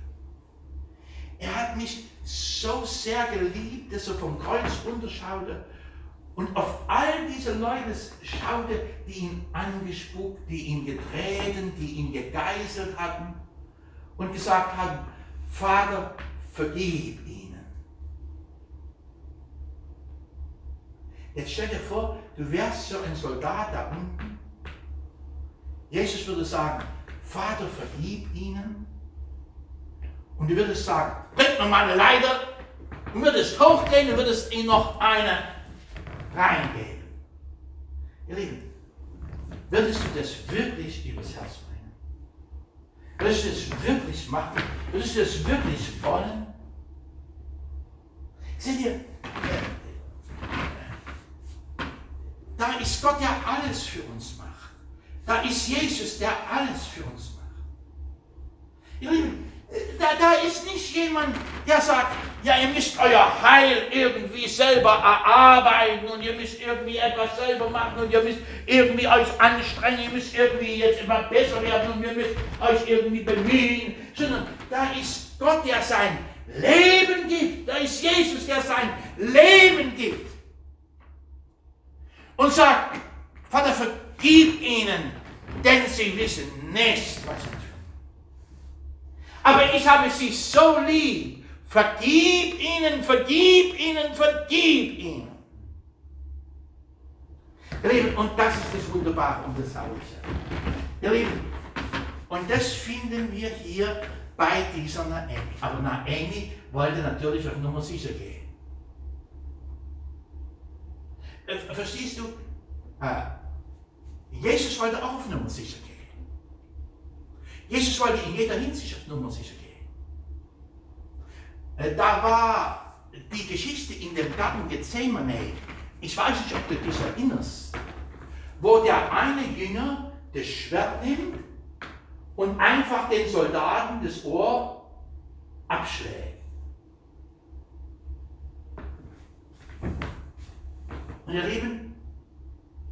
Er hat mich so sehr geliebt, dass er vom Kreuz runterschaute und auf all diese Leute schaute, die ihn angespuckt, die ihn getreten, die ihn gegeißelt hatten und gesagt haben, Vater, vergib ihnen. Jetzt stell dir vor, du wärst so ein Soldat da unten. Jesus würde sagen, Vater, vergib ihnen. Und du würdest sagen, bring mir mal eine Leiter. Du würdest hochgehen und würdest ihnen noch eine reingeben. Ihr Lieben, würdest du das wirklich übers Herz bringen? Würdest du das wirklich machen? Würdest du das wirklich wollen? Seht ihr, äh, da ist Gott, der alles für uns macht. Da ist Jesus, der alles für uns macht. Ihr Lieben, da, da ist nicht jemand, der sagt, ja, ihr müsst euer Heil irgendwie selber erarbeiten und ihr müsst irgendwie etwas selber machen und ihr müsst irgendwie euch anstrengen, ihr müsst irgendwie jetzt immer besser werden und ihr müsst euch irgendwie bemühen, sondern da ist Gott, der sein Leben gibt. Da ist Jesus, der sein Leben gibt. Und sagt, Vater, vergib ihnen, denn sie wissen nicht, was sie tun. Aber ich habe sie so lieb. Vergib ihnen, vergib ihnen, vergib ihnen. Ihr Lieben, und das ist das Wunderbare und das Herrliche. Ihr Lieben, und das finden wir hier bei dieser Naomi. Aber Naomi wollte natürlich auf Nummer sicher gehen. Äh, verstehst du? Äh, Jesus wollte auch auf Nummer sicher gehen. Jesus wollte in jeder Hinsicht auf Nummer sicher gehen. Äh, da war die Geschichte in dem Garten Gethsemane ich weiß nicht, ob du dich erinnerst, wo der eine Jünger das Schwert nimmt und einfach den Soldaten das Ohr abschlägt. Und ihr Lieben,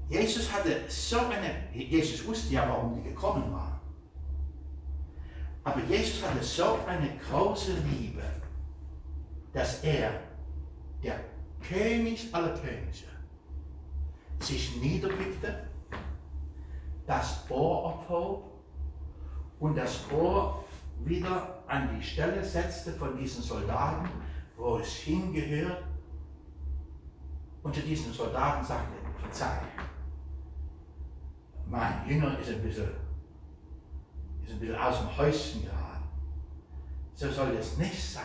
Jesus hatte so eine, Jesus wusste ja, warum die gekommen waren. Aber Jesus hatte so eine große Liebe, dass er, der König aller Könige, sich niederblickte, das Ohr aufhob und das Ohr wieder an die Stelle setzte von diesen Soldaten, wo es hingehört. Und zu diesen Soldaten sagte, verzeih, mein Jünger ist ein bisschen, ist ein bisschen aus dem Häuschen geraten. So soll es nicht sein.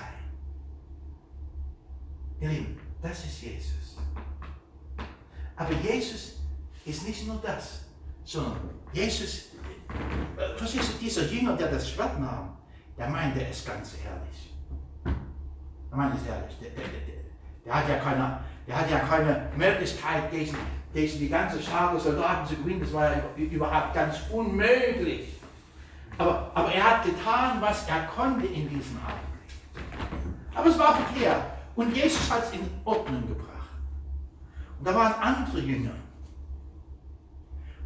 Ihr Lieben, das ist Jesus. Aber Jesus ist nicht nur das, sondern Jesus, äh, verstehst du, dieser Jünger, der das Schwert nahm, der meinte es ganz ehrlich. Der meinte es ehrlich. Der, der, der, der, hat ja keine, der hat ja keine Möglichkeit, gegen, gegen die ganze Schar der Soldaten zu gewinnen. Das war ja überhaupt ganz unmöglich. Aber, aber er hat getan, was er konnte in diesem Augenblick. Aber es war verkehrt. Und Jesus hat es in Ordnung gebracht. Und da waren andere Jünger.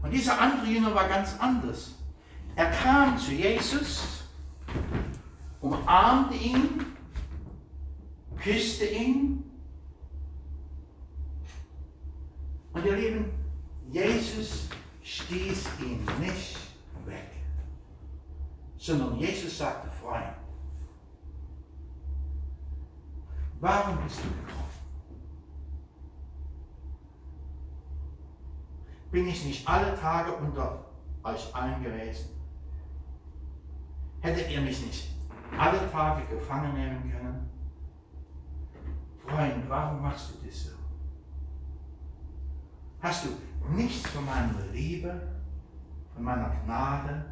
Und dieser andere Jünger war ganz anders. Er kam zu Jesus, umarmte ihn, küsste ihn. Und ihr Lieben, Jesus stieß ihn nicht weg, sondern Jesus sagte, Freund, Warum bist du gekommen? Bin ich nicht alle Tage unter euch allen gewesen? Hättet ihr mich nicht alle Tage gefangen nehmen können? Freund, warum machst du das so? Hast du nichts von meiner Liebe, von meiner Gnade,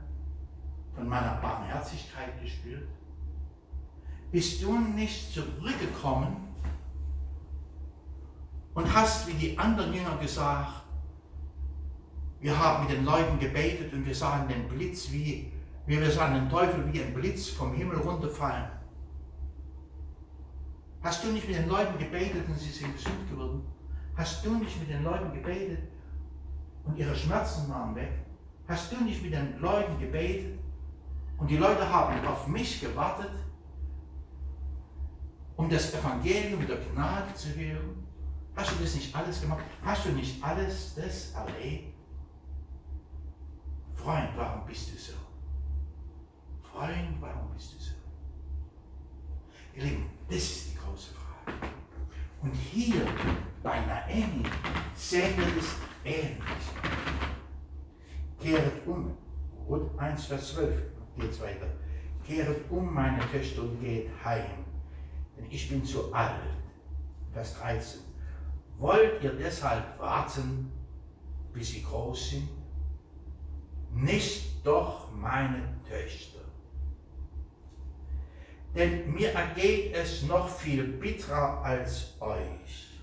von meiner Barmherzigkeit gespürt? bist du nicht zurückgekommen und hast wie die anderen Jünger gesagt, wir haben mit den Leuten gebetet und wir sahen den Blitz wie, wie wir sahen den Teufel wie ein Blitz vom Himmel runterfallen. Hast du nicht mit den Leuten gebetet und sie sind gesund geworden? Hast du nicht mit den Leuten gebetet und ihre Schmerzen waren weg? Hast du nicht mit den Leuten gebetet und die Leute haben auf mich gewartet um das Evangelium der Gnade zu hören? Hast du das nicht alles gemacht? Hast du nicht alles das erlebt? Freund, warum bist du so? Freund, warum bist du so? Ihr Lieben, das ist die große Frage. Und hier bei sehen wir das ähnlich. Kehret um. Rot 1, Vers 12 geht es weiter. Kehret um, meine Töchter, und geht heim denn ich bin zu alt. Vers 13. Wollt ihr deshalb warten, bis sie groß sind? Nicht doch meine Töchter. Denn mir ergeht es noch viel bitterer als euch,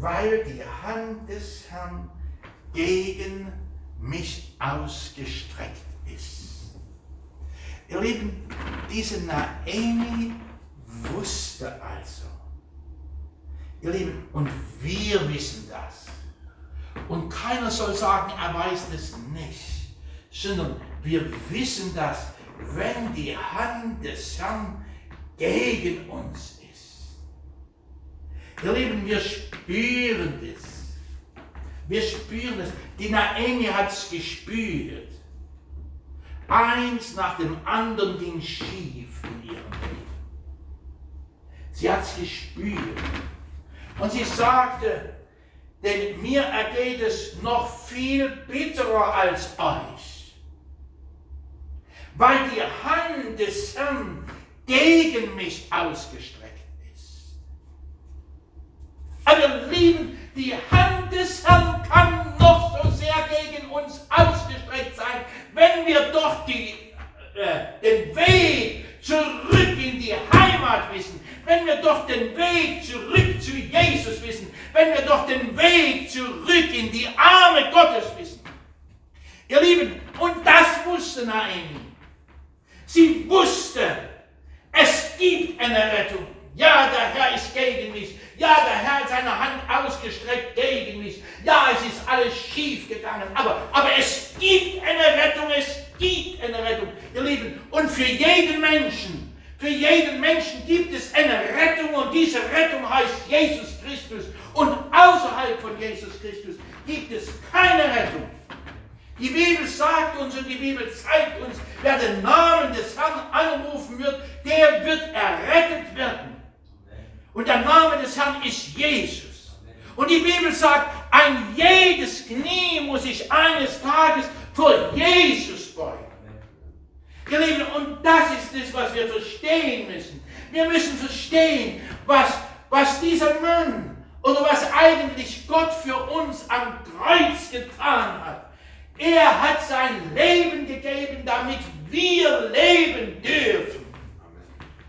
weil die Hand des Herrn gegen mich ausgestreckt ist. Ihr Lieben, diese Naemi wusste also. Ihr Lieben, und wir wissen das. Und keiner soll sagen, er weiß es nicht, sondern wir wissen das, wenn die Hand des Herrn gegen uns. Ihr Lieben, wir spüren das. Wir spüren es. Die Naemi hat es gespürt. eins nach dem anderen ging schief in ihrem Leben. Sie hat es gespürt. Und sie sagte, denn mir ergeht es noch viel bitterer als euch, weil die Hand des Herrn gegen mich ausgestreckt. Aber lieben, die Hand des Herrn kann noch so sehr gegen uns ausgestreckt sein, wenn wir doch die, äh, den Weg zurück in die Heimat wissen, wenn wir doch den Weg zurück zu Jesus wissen, wenn wir doch den Weg zurück in die Arme Gottes wissen. Ihr Lieben, und das wusste Naomi. Sie wusste, es gibt eine Rettung. Ja, der Herr ist gegen mich. Ja, der Herr hat seine Hand ausgestreckt gegen mich. Ja, es ist alles schief gegangen. Aber, aber es gibt eine Rettung. Es gibt eine Rettung. Ihr Lieben, und für jeden Menschen, für jeden Menschen gibt es eine Rettung und diese Rettung heißt Jesus Christus. Und außerhalb von Jesus Christus gibt es keine Rettung. Die Bibel sagt uns und die Bibel zeigt uns, wer den Namen des Herrn anrufen wird, der wird errettet werden. Und der Name des Herrn ist Jesus. Und die Bibel sagt, ein jedes Knie muss sich eines Tages vor Jesus beugen. Ihr Lieben, und das ist es, was wir verstehen müssen. Wir müssen verstehen, was, was dieser Mann oder was eigentlich Gott für uns am Kreuz getan hat. Er hat sein Leben gegeben, damit wir leben dürfen.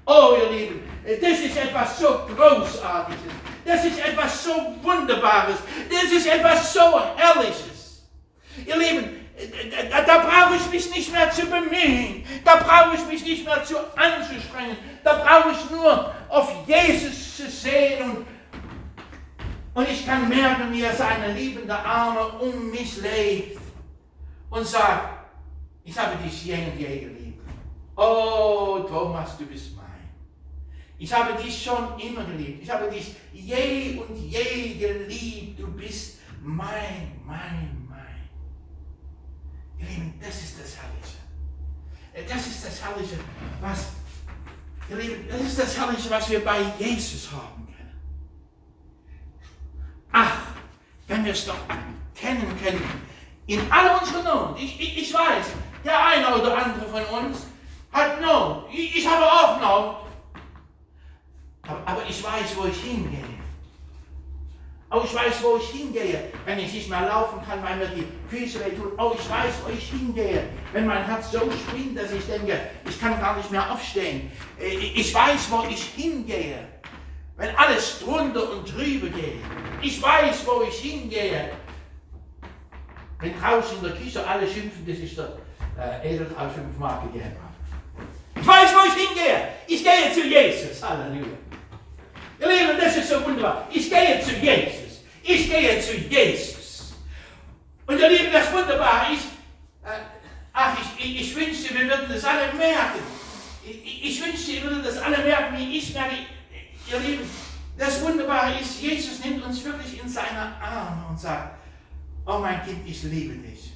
Oh, ihr Lieben, das ist etwas so Großartiges. Das ist etwas so Wunderbares. Das ist etwas so Herrliches. Ihr Lieben, da, da brauche ich mich nicht mehr zu bemühen. Da brauche ich mich nicht mehr zu anzustrengen. Da brauche ich nur auf Jesus zu sehen und, und ich kann merken, wie er seine liebende Arme um mich legt und sagt, ich habe dich je und je geliebt. Oh, Thomas, du bist. Ich habe dich schon immer geliebt. Ich habe dich je und je geliebt. Du bist mein, mein, Ihr Lieben, das ist das Herrliche. Äh, das ist das Herrliche, was, ihr Lieben, das ist das Herrliche, was wir bei Jesus haben können. Ach, wenn wir es doch erkennen können, in all unserer Not. Ich, ich, ich weiß, der eine oder andere von uns hat Not. Ich, ich habe auch Not. Aber, ich weiß, wo ich hingehe. Oh, ich weiß, wo ich hingehe, wenn ich nicht mehr laufen kann, weil mir die Füße wehtun. Oh, ich weiß, wo ich hingehe, wenn mein Herz so springt, dass ich denke, ich kann gar nicht mehr aufstehen. Äh, ich weiß, wo ich hingehe, wenn alles drunter und drüber geht. Ich weiß, wo ich hingehe, wenn draußen in der Küche alle schimpfen, das ist der äh, Edeltraut 5 Mark gegeben hat. Ich weiß, wo ich hingehe. Ich gehe zu Jesus. Halleluja. Ihr Lieben, das ist so wunderbar. Ich gehe zu Jesus. Ich gehe zu Jesus. Und ihr Lieben, das Wunderbare ist, äh, ach, ich, ich, wünschte, wir würden das alle merken. Ich, ich wünschte, ihr würdet das alle merken, wie ich merke. Ihr Lieben, das Wunderbare ist, Jesus nimmt uns wirklich in seine Arme und sagt, oh mein Kind, ich liebe dich.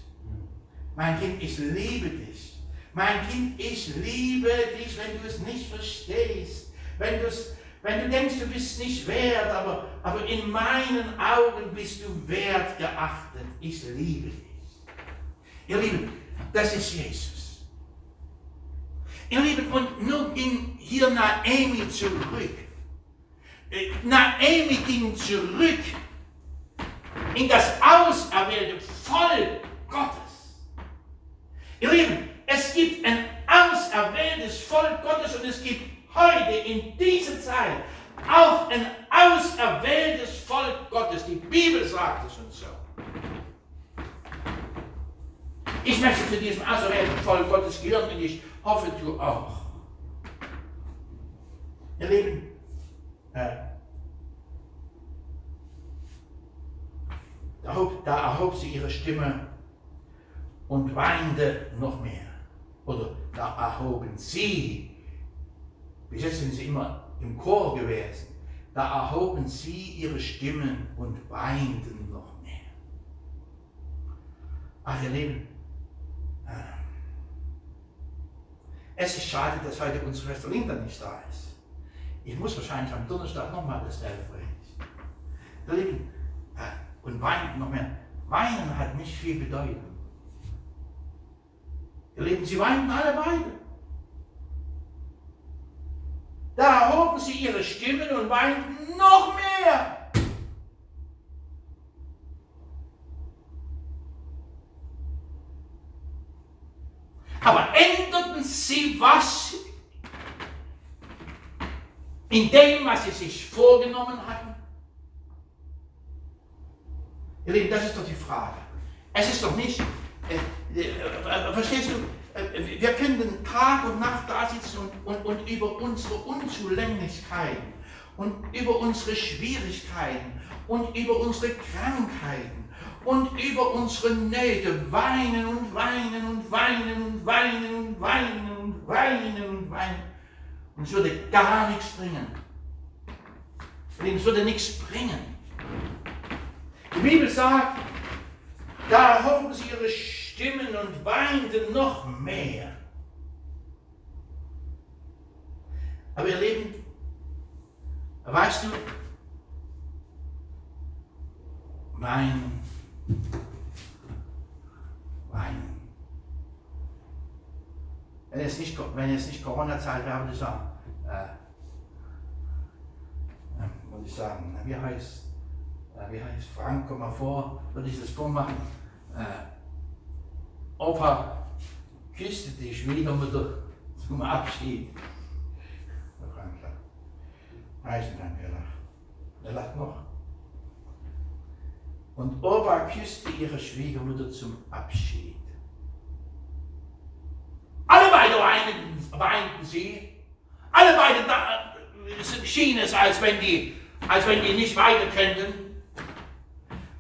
Mein Kind, ich liebe dich. Mein Kind, ich liebe dich, wenn du es nicht verstehst. Wenn du es wenn du denkst, du bist nicht wert, aber, aber in meinen Augen bist du wert geachtet. Ich liebe dich. Ihr Lieben, das ist Jesus. Ihr Lieben, und nun ging hier Naomi zurück. Äh, Naomi ging zurück in das auserwählte Volk Gottes. Ihr Lieben, es gibt ein auserwähltes Volk Gottes und es gibt heute in dieser Zeit auch ein auserwähltes Volk Gottes. Die Bibel sagt es uns so. Ich möchte zu diesem auserwählten Volk Gottes gehören und ich hoffe, du auch. Ihr Lieben, äh, da, hob, da erhob sie ihre Stimme und weinte noch mehr. Oder da erhoben sie bis jetzt sind sie immer im Chor gewesen. Da erhoben sie ihre Stimmen und weinten noch mehr. Ach, ihr Lieben, Es ist schade, dass heute unsere Schwester Linda nicht da ist. Ich muss wahrscheinlich am Donnerstag nochmal dasselbe Lieben, und weinen noch mehr. Weinen hat nicht viel Bedeutung. Ihr Lieben, sie weinten alle beide. Da erhoben sie ihre Stimmen und weinten noch mehr. Aber änderten sie was in dem, was sie sich vorgenommen hatten? Ihr Lieben, das ist doch die Frage. Es ist doch nicht, äh, äh, verstehst du, äh, wir können Tag und Nacht da sitzen und, und, und über unsere Unzulänglichkeiten und über unsere Schwierigkeiten und über unsere Krankheiten und über unsere Nöte weinen und weinen und weinen und weinen und weinen und weinen und weinen. Und es würde gar nichts bringen. Es würde nichts bringen. Die Bibel sagt, da erhoben sie ihre Stimmen und weinten noch mehr. Aber ihr Lieben, weißt du, weinen weinen. Wenn es nicht, nicht Corona-Zeit wäre, würde ich sagen, äh, würde ich sagen, wie heißt, äh, wie heißt Frank, komm mal vor, würde ich das vormachen. Äh, Opa küsste die Schwiegermutter zum Abschied. Der Frank lacht. Eisendank, er lacht. Er lacht noch. Und Opa küsste ihre Schwiegermutter zum Abschied. Alle beide weinten, weinten sie. Alle beide da, schien es, als wenn, die, als wenn die nicht weiter könnten.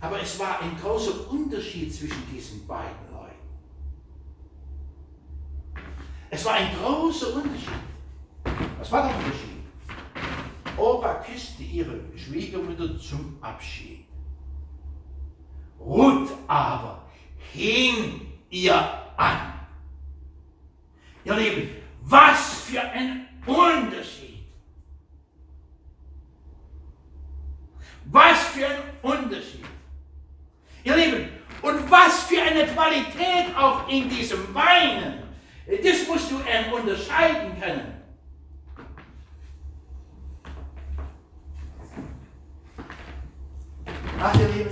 Aber es war ein großer Unterschied zwischen diesen beiden Leuten. Es war ein großer Unterschied. Was war der Unterschied? Opa küsste ihre Schwiegermutter zum Abschied. Ruth aber hing ihr an. Ihr Lieben, was für ein Unterschied. Was für ein Unterschied. Ihr Lieben, und was für eine Qualität auch in diesem Weinen. Das musst du unterscheiden können. Ach, ihr Lieben,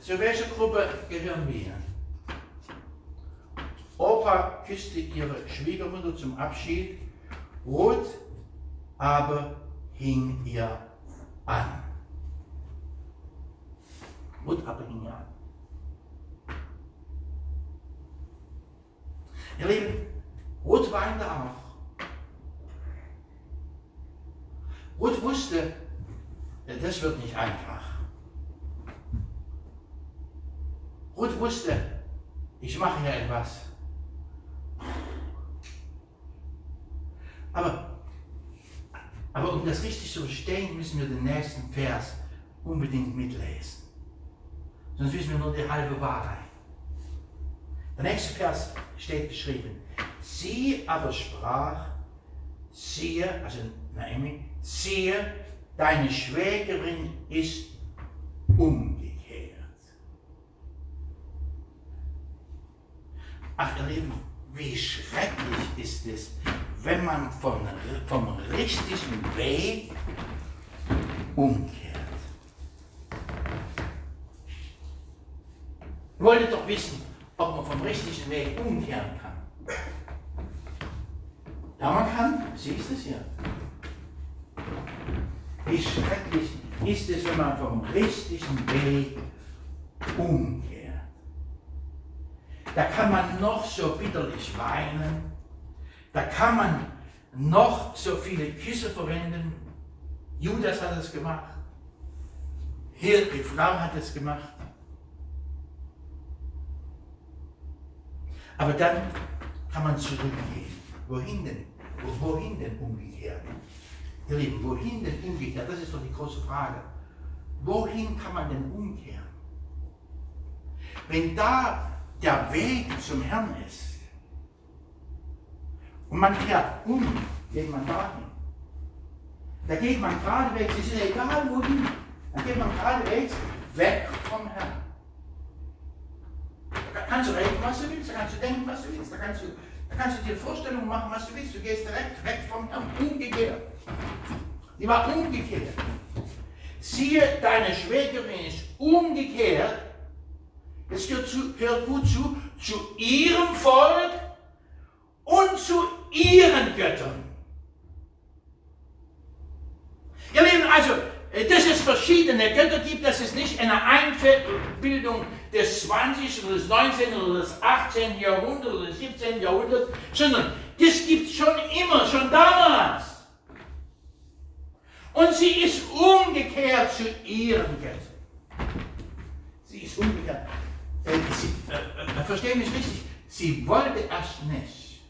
zu welcher Gruppe gehören wir? Opa küsste ihre Schwiegermutter zum Abschied, Ruth aber hing ihr an. Ruth aber hing ihr an. Ihr Lieben, Ruth auch. Ruth wusste, das wird nicht einfach. Ruth wusste, ich mache hier etwas. Aber, aber um das richtig zu verstehen, müssen wir den nächsten Vers unbedingt mitlesen. Sonst wissen wir nur die halbe Wahrheit. Der nächste Vers steht geschrieben. Sie aber sprach, siehe, also Naomi, siehe, deine Schwägerin ist umgekehrt. Ach ihr Lieben, wie schrecklich ist es, wenn man vom, vom richtigen Weg umkehrt. Ich wollte doch wissen, ob man vom richtigen Weg umkehren kann. Ja, man kann, siehst du es hier. Wie schrecklich ist es, wenn man vom richtigen Weg umkehrt. Da kann man noch so bitterlich weinen. Da kann man noch so viele Küsse verwenden. Judas hat es gemacht. Hier, die Frau hat es gemacht. Aber dann kann man zurückgehen. Wohin denn? Wohin denn umgekehrt? Ihr Lieben, wohin denn umgekehrt? Das ist doch die große Frage. Wohin kann man denn umkehren? Wenn da der Weg zum Herrn ist, Und man kehrt um, geht man dahin. Da geht man geradewegs, es ist egal wohin, da geht man geradewegs weg vom Herrn. Kannst du reden, was du willst, da kannst du denken, was du willst, da kannst du, da kannst du dir Vorstellungen machen, was du willst. Du gehst direkt weg vom Herrn, umgekehrt. Die war umgekehrt. Siehe, deine Schwägerin ist umgekehrt. Es hört, zu, hört gut zu, zu ihrem Volk und zu ihren Göttern. Ihr Lieben, also, äh, dass es verschiedene Götter gibt, das ist nicht eine Einbildung des 20. oder des 19. oder des 18. Jahrhunderts oder des 17. Jahrhunderts, sondern das gibt es schon immer, schon damals. Und sie ist umgekehrt zu ihren Göttern. Sie ist umgekehrt. Äh, sie, äh, äh, verstehe mich richtig, sie wollte erst nicht.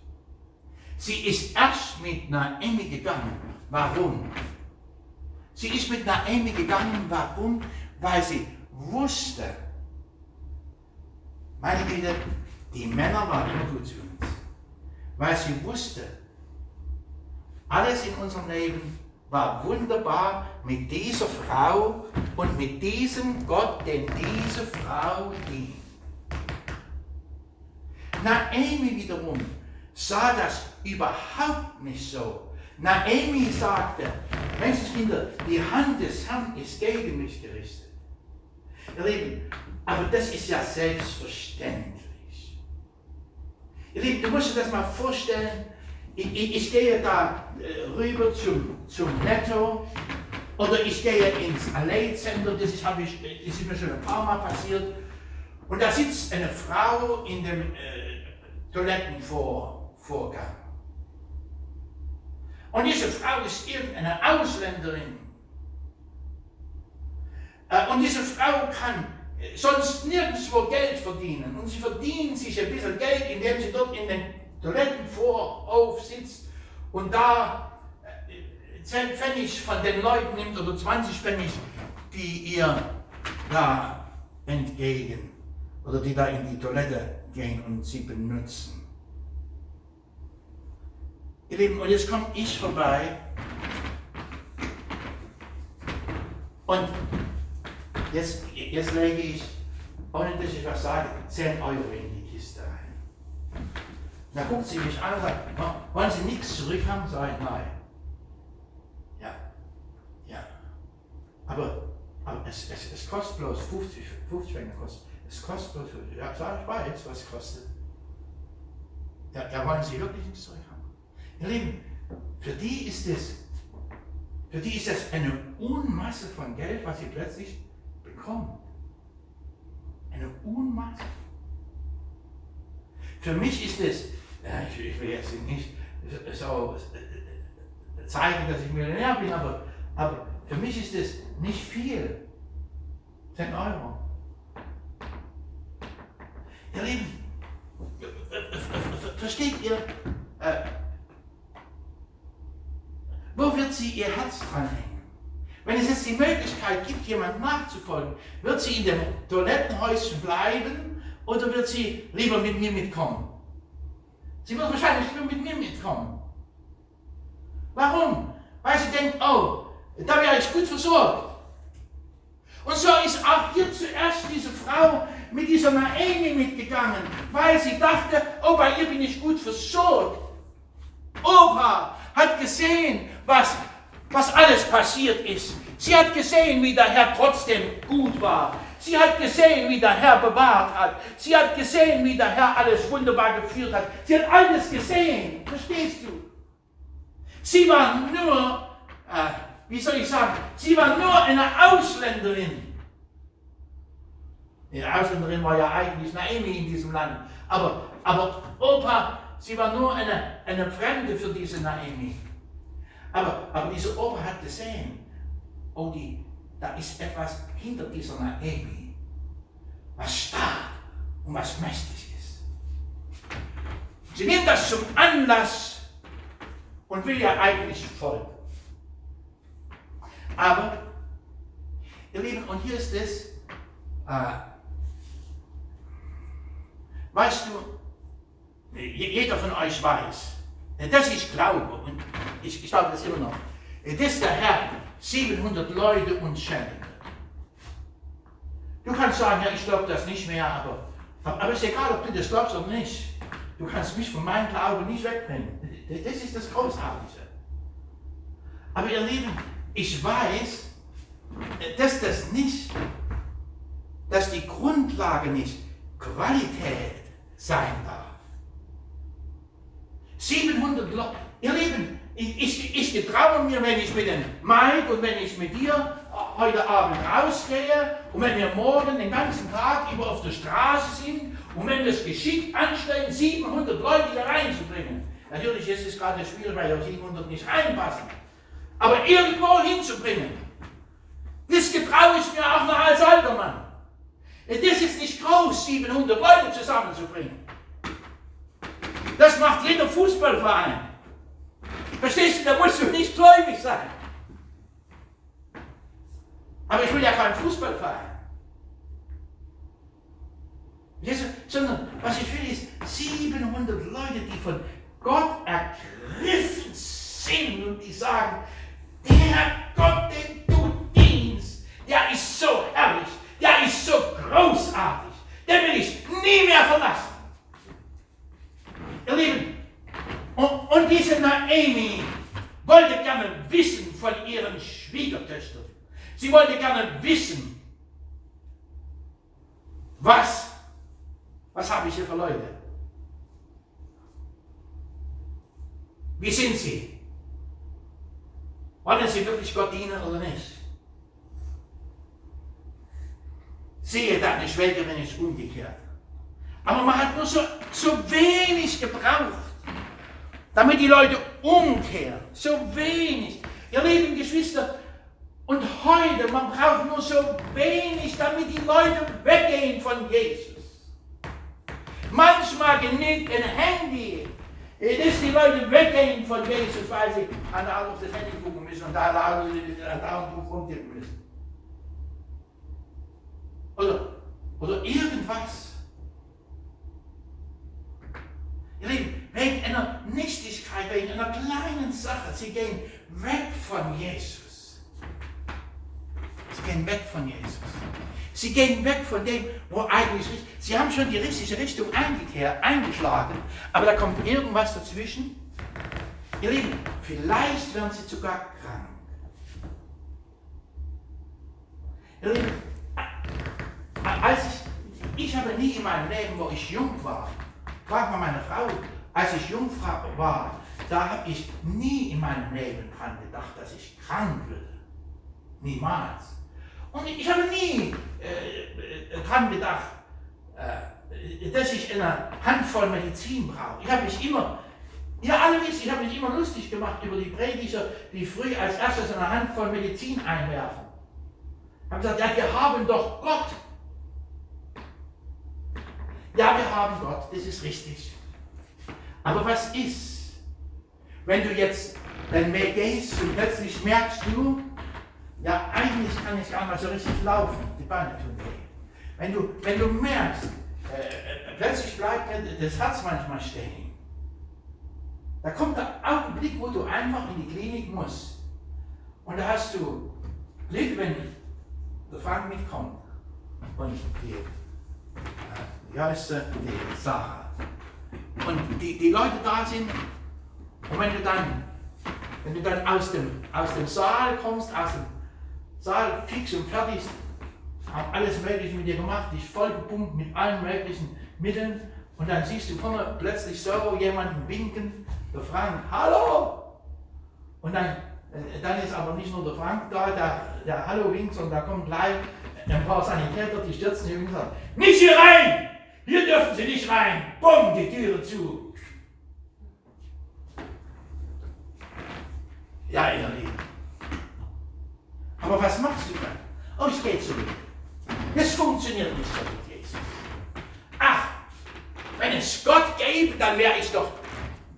Sie ist erst mit Naomi gegangen. Warum? Sie ist mit Naomi gegangen. Warum? Weil sie wusste, Güte, die Männer waren immer gut zu uns. Weil sie wusste, alles in unserem Leben war wunderbar mit dieser Frau und mit diesem Gott, den diese Frau dient. Naomi wiederum sah das überhaupt nicht so. Naomi sagte, Menschenskinder, die Hand des Herrn ist gegen mich gerichtet. Ihr Lieben, aber das ist ja selbstverständlich. Ihr Lieben, du musst dir das mal vorstellen, ich, ich, ich gehe da äh, rüber zum, zum Netto oder ich gehe ins Alley Center, das ist, ich, das ist mir schon ein paar Mal passiert. Und da sitzt eine Frau in dem äh, Toilettenvorgang. Und diese Frau ist irgendeine Ausländerin. Äh, und diese Frau kann sonst nirgendwo Geld verdienen. Und sie verdient sich ein bisschen Geld, indem sie dort in den Toilettenvorauf sitzt und da 10 äh, Pfennig von den Leuten nimmt oder 20 Pfennig, die ihr da entgegen oder die da in die Toilette gehen und sie benutzen. Ihr Lieben, und jetzt komme ich vorbei und jetzt, jetzt lege ich, ohne dass ich was sage, 10 Euro in die Kiste rein. Da guckt sie mich an und sagt, wollen Sie nichts zurück haben? Sag ich, nein. Ja, ja. Aber, aber es, es, es kostet bloß 50, 50 Franken kostet. Es kostet bloß 50. Ja, sag ich, weiß, was kostet. Ja, ja, wollen Sie wirklich nichts zurück haben? Ihr Lieben, für die ist es, für die ist das eine Unmasse von Geld, was sie plötzlich bekommen. Eine Unmasse. Für mich ist es, ich, will jetzt nicht so zeigen, dass ich Millionär bin, aber, aber für mich ist es nicht viel. 10 Euro. Ihr Lieben, versteht ihr, äh, wo wird sie ihr Herz dranhängen? Wenn es jetzt die Möglichkeit gibt, jemand nachzufolgen, wird sie in dem Toilettenhäuschen bleiben oder wird sie lieber mit mir mitkommen? Sie wird wahrscheinlich nur mit mir mitkommen. Warum? Weil sie denkt, oh, da wäre ich gut versorgt. Und so ist auch hier zuerst diese Frau mit dieser Naomi mitgegangen, weil sie dachte, oh, bei ihr bin ich gut versorgt. Opa hat gesehen, was, was alles passiert ist. Sie hat gesehen, wie der Herr trotzdem gut war. Sie hat gesehen, wie der Herr bewahrt hat. Sie hat gesehen, wie der Herr alles wunderbar geführt hat. Sie hat alles gesehen. Verstehst du? Sie war nur, äh, wie soll ich sagen, sie war nur eine Ausländerin. Die Ausländerin war ja eigentlich Naomi in diesem Land. Aber, aber Opa, sie war nur eine, eine Fremde für diese Naomi. Aber, aber dieser Opa hat gesehen, oh, da ist etwas hinter dieser Naomi, was stark und was mächtig ist. Sie nimmt das zum Anlass und will ja eigentlich folgen. Aber, ihr Lieben, und hier ist es, äh, weißt du, jeder von euch weiß, Das ist Glaube. Und ich, ich glaube das immer noch. Das der Herr 700 Leute uns schenken. Du kannst sagen, ja, ich glaube das nicht mehr, aber, aber es ist egal, ob du das glaubst oder nicht. Du kannst mich von meinem Glauben nicht wegbringen. Das ist das Großartige. Aber ihr Lieben, ich weiß, dass das nicht, dass die Grundlage nicht Qualität sein darf. 700 Leute, ihr Lieben, ich, ich, ich getraue mir, wenn ich mit dem Mike und wenn ich mit dir heute Abend rausgehe und wenn wir morgen den ganzen Tag über auf der Straße sind und wenn wir es geschickt anstellen, 700 Leute hier reinzubringen. Natürlich ist es gerade schwierig, weil ja 700 nicht reinpassen. Aber irgendwo hinzubringen, das getraue ich mir auch noch als alter Mann. Das ist nicht groß, 700 Leute zusammenzubringen. Das macht jeder Fußballverein. Verstehst du, da musst du nicht gläubig sein. Aber ich will ja keinen Fußballverein. Sondern was ich will ist 700 Leute, die von Gott ergriffen sind und die sagen, der Gott, den du dienst, der ist so herrlich, der ist so großartig, den will ich nie mehr verlassen. Ihr Lieben, und, und diese Naomi wollte gerne wissen von ihren Schwiegertöchtern. Sie wollte gerne wissen, was, was habe ich hier für Leute? Wie sind sie? Wollen sie wirklich Gott dienen oder nicht? Sehe deine Schwägerin ist umgekehrt. Aber man hat nur so, so wenig gebraucht, damit die Leute umkehren. So wenig. Ihr lieben Geschwister, und heute, man braucht nur so wenig, damit die Leute weggehen von Jesus. Manchmal genügt ein Handy, dass die Leute weggehen von Jesus, weil sie an der auf das Handy gucken müssen und da, drauf rumtippen müssen. Oder, oder irgendwas. Ihr Lieben, wegen einer Nichtigkeit, wegen einer kleinen Sache, sie gehen weg von Jesus. Sie gehen weg von Jesus. Sie gehen weg von dem, wo eigentlich Sie haben schon die richtige Richtung eingeschlagen, aber da kommt irgendwas dazwischen. Ihr Lieben, vielleicht werden Sie sogar krank. Ihr Lieben, als ich, ich habe nie in meinem Leben, wo ich jung war, Frag mal meine Frau, als ich Jungfrau war, da habe ich nie in meinem Leben dran gedacht, dass ich krank würde. Niemals. Und ich habe nie äh, äh, dran gedacht, äh, dass ich eine Handvoll Medizin brauche. Ich habe mich immer, ja alle wissen, ich habe mich immer lustig gemacht über die Prediger, die früh als erstes eine Handvoll Medizin einwerfen. Ich habe gesagt, ja, wir haben doch Gott. Ja, wir haben Gott, das ist richtig. Aber was ist, wenn du jetzt deinen Weg gehst und plötzlich merkst du, ja, eigentlich kann ich gar nicht so richtig laufen, die Beine tun weh. Wenn du, wenn du merkst, äh, äh plötzlich bleibt das Herz manchmal stehen. Da kommt der Augenblick, wo du einfach in die Klinik musst. Und da hast du Glück, wenn der Frank mitkommt und die heißt sie? Die Sarah. Und die, die Leute da sind, und wenn du dann, wenn du dann aus dem, aus dem Saal kommst, aus dem Saal fix und fertig, haben alles Mögliche mit dir gemacht, dich vollgepumpt mit allen möglichen Mitteln, und dann siehst du vorne plötzlich so jemanden winken, der Frank, hallo! Und dann, äh, dann ist aber nicht nur der Frank da, der, der Hallo winkt, sondern da kommt gleich ein paar Sanitäter, die stürzen hier und sagen, nicht hier rein! Hier dürfen Sie nicht rein. Bumm, die Türe zu. Ja, ihr Lieben. Aber was machst du dann? Oh, ich gehe zurück. Das funktioniert nicht so mit Jesus. Ach, wenn es Gott gäbe, dann wäre ich doch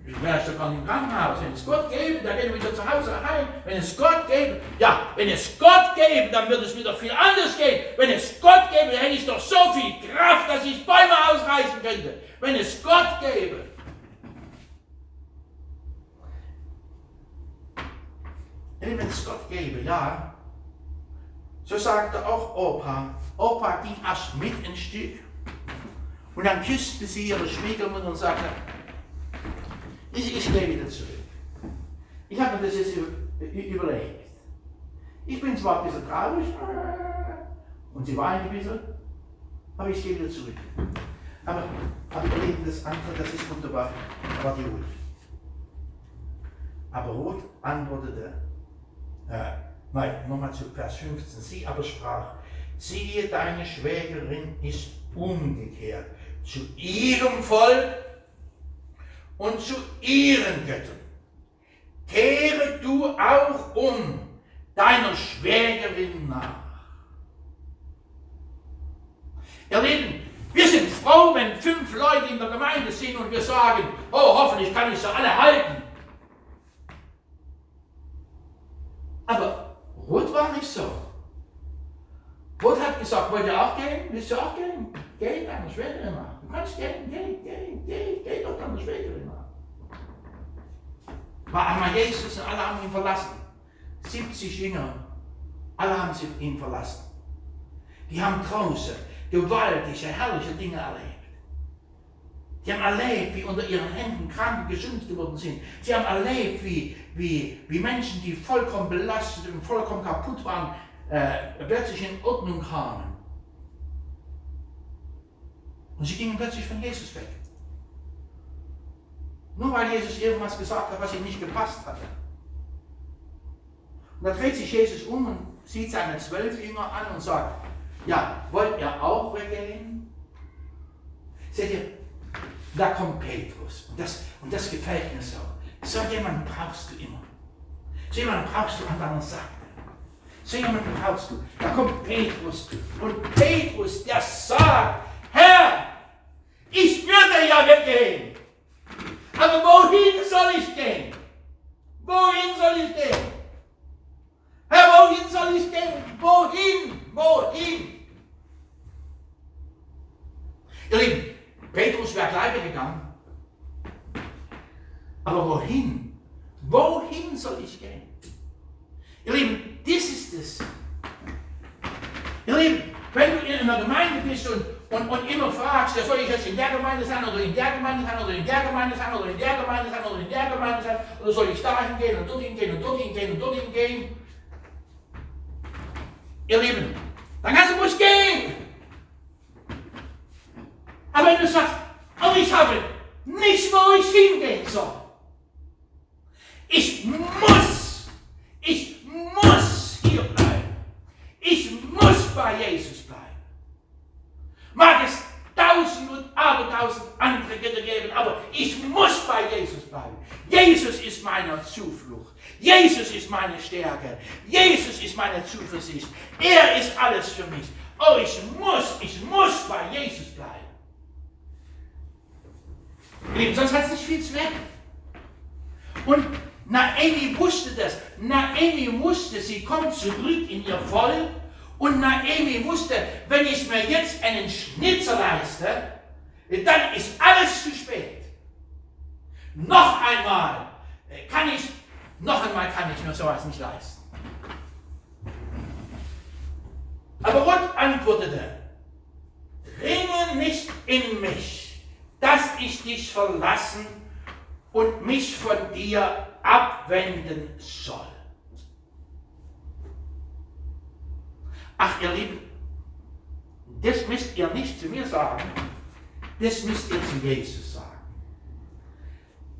Juist, dat kan Krankenhaus. houden. In Scott Cave, daar kennen we dat ze huis aan. Wenn es Gott gäbe, ja, wenn es Gott gäbe, dann würde es mir doch viel anders gehen. Wenn es Gott gäbe, dann hätte ich doch so viel Kraft, dass ich Bäume ausreißen könnte. Wenn es Gott gäbe. En wenn es Gott gäbe, ja, so sagte auch Opa, Opa ging erst mit ein Stück. Und dann küsste sie ihre Schwiegermutter und sagte, ich, ich gehe wieder zurück. Ich habe mir das jetzt überlegt. Ich bin zwar ein bisschen traurig und sie weint ein bisschen, aber ich gehe wieder zurück. Aber, aber ihr Leben, das andere, das ist wunderbar, war die Ruth. Aber Ruth antwortete, äh, nein, nochmal zu Vers 15, sie aber sprach, siehe, deine Schwägerin ist umgekehrt zu ihrem Volk und zu ihren Göttern. Kehre du auch um deiner Schwägerin nach. Ihr Lieben, wir sind froh, wenn fünf Leute in der Gemeinde sind und wir sagen, oh, hoffentlich kann ich sie alle halten. Aber Ruth war nicht so. Ruth hat gesagt, wollt ihr auch gehen? Willst du auch gehen? Geh deiner Schwägerin nach. Du kannst gehen, geh, geh, geh, geh doch deiner Schwägerin nach. War einmal Jesus und alle haben ihn verlassen. 70 Jünger, alle haben ihn verlassen. Die haben große, gewaltige, herrliche Dinge erlebt. Die haben erlebt, wie unter ihren Händen Kranke gesund geworden sind. Sie haben erlebt, wie, wie, wie Menschen, die vollkommen belastet und vollkommen kaputt waren, äh, plötzlich in Ordnung kamen. Und sie gingen plötzlich von Jesus weg. Nur weil Jesus irgendwas gesagt hat, was ihm nicht gepasst hatte. Und dann dreht sich Jesus um und sieht seine zwölf Jünger an und sagt, ja, wollt ihr auch weggehen? Seht ihr, da kommt Petrus. Und das, und das gefällt mir so. So jemanden brauchst du immer. So jemanden brauchst du an deiner Seite. Jemanden brauchst du. Da kommt Petrus. Und Petrus, der sagt, Herr, ich würde ja weggehen. Aber wohin soll ich gehen? Wohin soll ich gehen? Herr, wohin soll ich gehen? Wohin? Wohin? Ihr Lieben, Petrus wäre gleich gegangen. Aber wohin? Wohin soll ich gehen? Ihr Lieben, das ist es. Ihr Lieben, wenn du in einer Gemeinde bist und, und, und immer fragst, ja, soll ich jetzt in der Gemeinde sein oder in der Gemeinde sein oder in der Gemeinde sein oder in der Gemeinde sein oder in der Gemeinde sein oder soll ich dahin gehen und dorthin gehen und dorthin gehen und dorthin gehen? Ihr Lieben, dann kannst du bloß gehen. Aber wenn du sagst, aber ich habe nicht, wo ich hingehen soll. Ich muss, bei Jesus bleiben. Mag es tausend und abertausend andere Götter geben, aber ich muss bei Jesus bleiben. Jesus ist meine Zuflucht. Jesus ist meine Stärke. Jesus ist meine Zuversicht. Er ist alles für mich. Oh, ich muss, ich muss bei Jesus bleiben. Lieben, sonst hat es nicht viel Zweck. Und Naomi wusste das. Naomi wusste, sie kommt zurück in ihr Volk. Und Naomi wusste, wenn ich mir jetzt einen Schnitzer leiste, dann ist alles zu spät. Noch einmal kann ich, noch einmal kann ich mir sowas nicht leisten. Aber Gott antwortete, dringe nicht in mich dass ich dich verlassen und mich von dir abwenden soll. Ach, ihr Lieben, das müsst ihr nicht zu mir sagen, das müsst ihr zu Jesus sagen.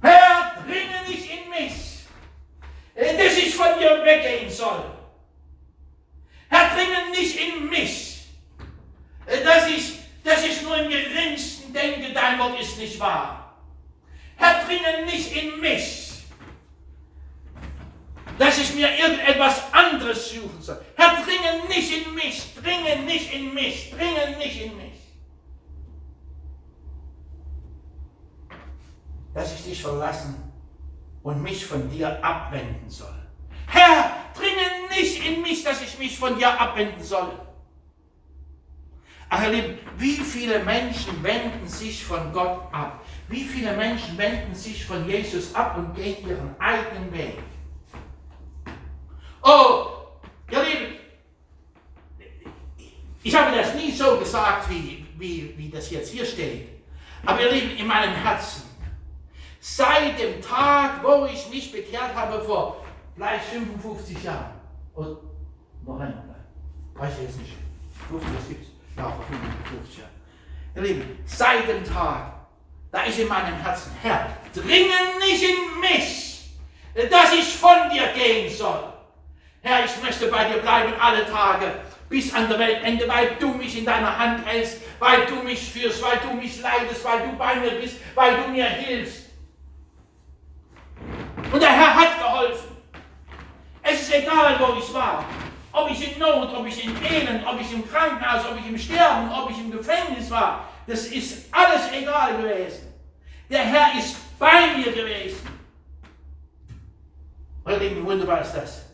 Herr, dringe nicht in mich, dass ich von dir weggehen soll. Herr, dringe nicht in mich, dass ich, dass ich nur im geringsten denke, dein Wort ist nicht wahr. Herr, dringe nicht in mich, dass ich mir irgendetwas anderes suchen soll. Herr, dringe nicht in mich, dringe nicht in mich, dringe nicht in mich. Dass ich dich verlassen und mich von dir abwenden soll. Herr, dringe nicht in mich, dass ich mich von dir abwenden soll. Ach, ihr Lieben, wie viele Menschen wenden sich von Gott ab? Wie viele Menschen wenden sich von Jesus ab und gehen ihren eigenen Weg? Oh, ihr Lieben, Ich habe das nie so gesagt, wie, wie, wie das jetzt hier steht. Aber ihr Lieben, in meinem Herzen, seit dem Tag, wo ich mich bekehrt habe, vor vielleicht 55 Jahren, oder noch länger, weiß ich jetzt nicht, 50, das gibt es, ja, vor 55 Jahren. Ihr Lieben, seit dem Tag, da ist in meinem Herzen, Herr, dringen nicht in mich, dass ich von dir gehen soll. Herr, ich möchte bei dir bleiben alle Tage bis an der Weltende, weil du mich in deiner Hand hältst, weil du mich führst, weil du mich leidest, weil du bei mir bist, weil du mir hilfst. Und der Herr hat geholfen. Es ist egal, wo ich war. Ob ich in Not, ob ich in Elend, ob ich im Krankenhaus, ob ich im Sterben, ob ich im Gefängnis war. Das ist alles egal gewesen. Der Herr ist bei mir gewesen. Und wie wunderbar ist das.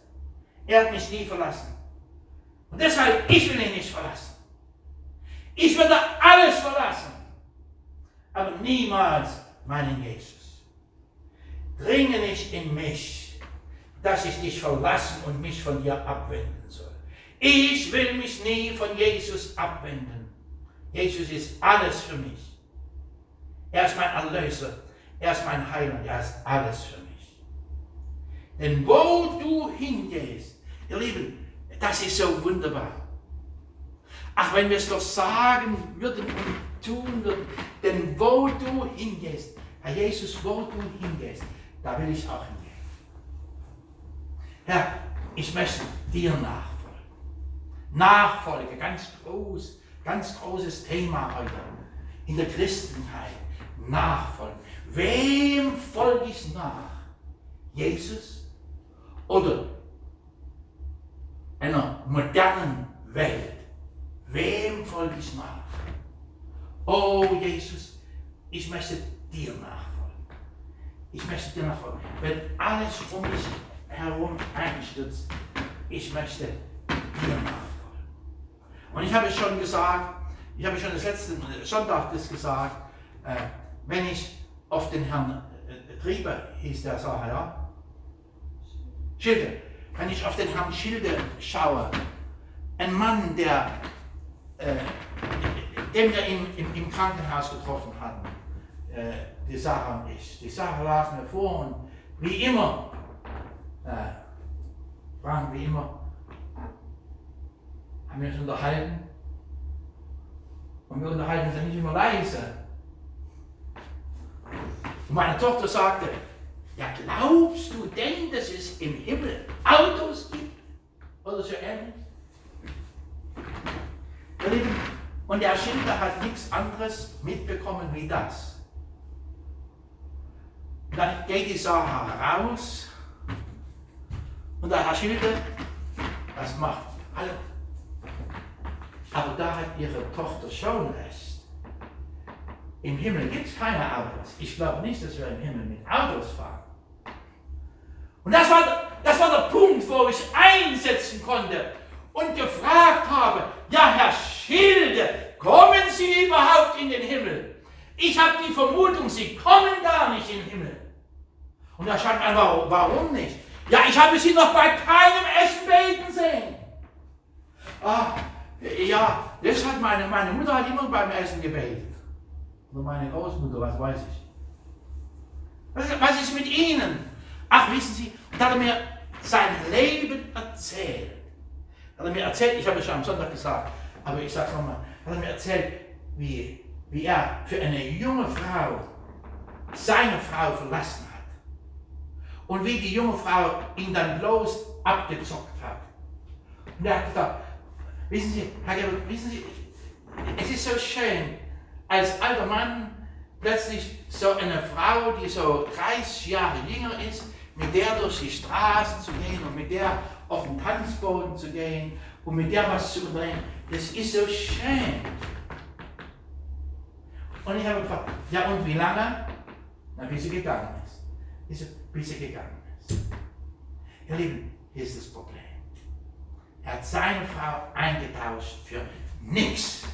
Er hat mich nie verlassen. Und deshalb, ich will ihn nicht verlassen. Ich würde alles verlassen, aber niemals meinen Jesus. Dringe nicht in mich, dass ich dich verlassen und mich von dir abwenden soll. Ich will mich nie von Jesus abwenden. Jesus ist alles für mich. Er ist mein Erlöser. Er ist mein Heiland. Er ist alles für mich. Denn wo du hingehst, ihr Lieben, das ist so wunderbar. Ach, wenn wir es doch sagen würden und tun würden, denn wo du hingehst, Herr Jesus, wo du hingehst, da will ich auch hingehen. Herr, ich möchte dir nachfolgen. Nachfolge, ganz groß, ganz großes Thema heute in der Christenheit. Nachfolgen. Wem folge ich nach? Jesus oder einer modernen Welt. Wem folge ich nach? Oh Jesus, ich möchte dir nachfolgen. Ich möchte dir nachfolgen. Wenn alles um mich herum einstürzt, ich möchte dir nachfolgen. Und ich habe schon gesagt, ich habe schon das letzte Sonntag das gesagt, äh, wenn ich auf den Herrn äh, Trieber, hieß der Sache, ja? Schilde, wenn ich auf den Herrn Schilde schaue, ein Mann, der, äh, den wir im, im, im, Krankenhaus getroffen hatten, äh, die Sarah und ich. Die Sarah las mir vor und wie immer, äh, waren wie immer, haben wir uns unterhalten. Und wir unterhalten uns nicht immer leise. Und meine Tochter sagte, ja, glaubst du denn, dass es im Himmel Autos gibt? Oder so ähnlich? Und der Schilder hat nichts anderes mitbekommen wie das. Dann geht die Sarah raus und der Herr Schilder, das macht alle. Aber da hat ihre Tochter schon recht. Im Himmel gibt es keine Autos. Ich glaube nicht, dass wir im Himmel mit Autos fahren. Und das war, das war der Punkt, wo ich einsetzen konnte und gefragt habe, ja Herr Schilde, kommen Sie überhaupt in den Himmel? Ich habe die Vermutung, Sie kommen gar nicht in den Himmel. Und da schreibt man, warum, warum nicht? Ja, ich habe Sie noch bei keinem Essen beten sehen. Ah, ja, das hat meine, meine Mutter hat immer beim Essen gebetet. Oder meine Großmutter, was weiß ich. Was, was ist mit Ihnen? Ach, wissen Sie, und hat er mir sein Leben erzählt. Hat er mir erzählt, ich habe es schon am Sonntag gesagt, aber ich sage es nochmal, hat er mir erzählt, wie, wie er für eine junge Frau seine Frau verlassen hat. Und wie die junge Frau ihn dann bloß abgezockt hat. Und er hat gesagt, wissen Sie, Herr Gebel, wissen Sie, es ist so schön, als alter Mann plötzlich so eine Frau, die so 30 Jahre jünger ist, mit der durch die Straßen zu gehen und mit der auf den Tanzboden zu gehen und mit der was zu unternehmen, das ist so schön. Und ich habe gefragt, ja und wie lange? Na, bis sie gegangen ist. Bis sie gegangen ist. Ihr Lieben, hier ist das Problem. Er hat seine Frau eingetauscht für nichts.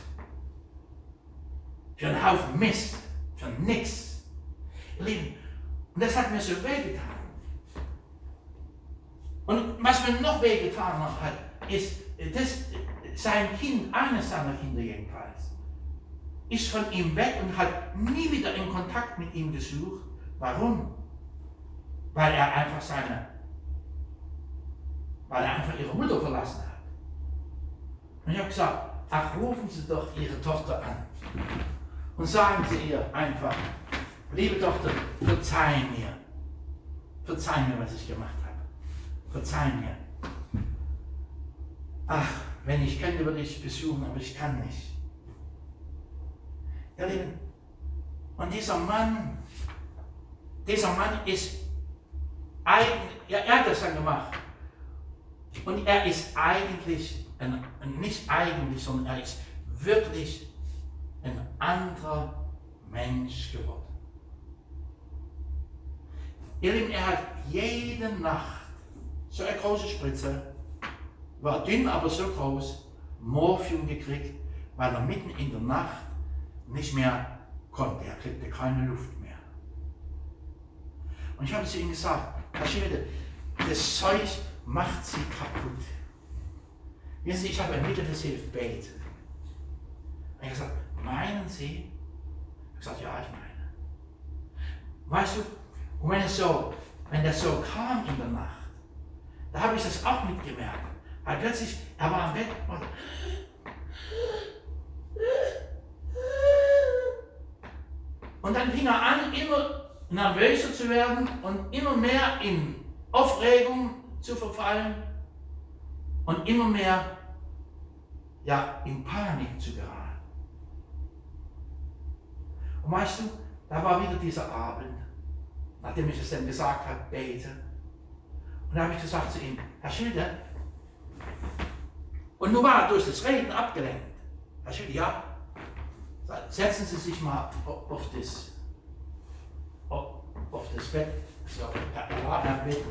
Für einen Haufen Mist. Für nichts. Ihr Lieben, und das hat mir so wehgetan. Und was mir noch wehgetan hat, ist, das, sein Kind, eines seiner Kinder jedenfalls, ist von ihm weg und hat nie wieder in Kontakt mit ihm gesucht. Warum? Weil er einfach seine, weil er einfach ihre Mutter verlassen hat. Und ich habe gesagt, ach, rufen Sie doch Ihre Tochter an und sagen Sie ihr einfach, liebe Tochter, verzeih mir. Verzeih mir, was ich gemacht habe. Verzeih mir. Ach, wenn ich könnte, würde ich besuchen, aber ich kann nicht. Ihr Lieben, und dieser Mann, dieser Mann ist eigentlich, ja, er hat das dann gemacht. Und er ist eigentlich, ein, nicht eigentlich, sondern er ist wirklich ein anderer Mensch geworden. Ihr Lieben, er hat jede Nacht so eine große Spritze, war dünn, aber so groß, Morphium gekriegt, weil er mitten in der Nacht nicht mehr konnte. Er kriegte keine Luft mehr. Und ich habe zu ihm gesagt, Herr das Zeug macht sie kaputt. Wissen Sie, ich habe ein Mittel, das hilft beten. Und ich habe gesagt, meinen Sie? Ich habe gesagt, ja, ich meine. Weißt du, und wenn es so, wenn das so kam in der Nacht, da habe ich das auch mitgemerkt. Weil plötzlich, er war Bett und Und dann fing er an, immer nervöser zu werden und immer mehr in Aufregung zu verfallen und immer mehr ja, in Panik zu geraten. Und weißt du, da war wieder dieser Abend, nachdem ich es dann gesagt habe, bete. Und da habe ich gesagt zu ihm, Herr Schilder, und nun war er durch das Reden abgelenkt. Herr Schilder, ja, setzen Sie sich mal auf das, auf das Bett. So, er war am Bett.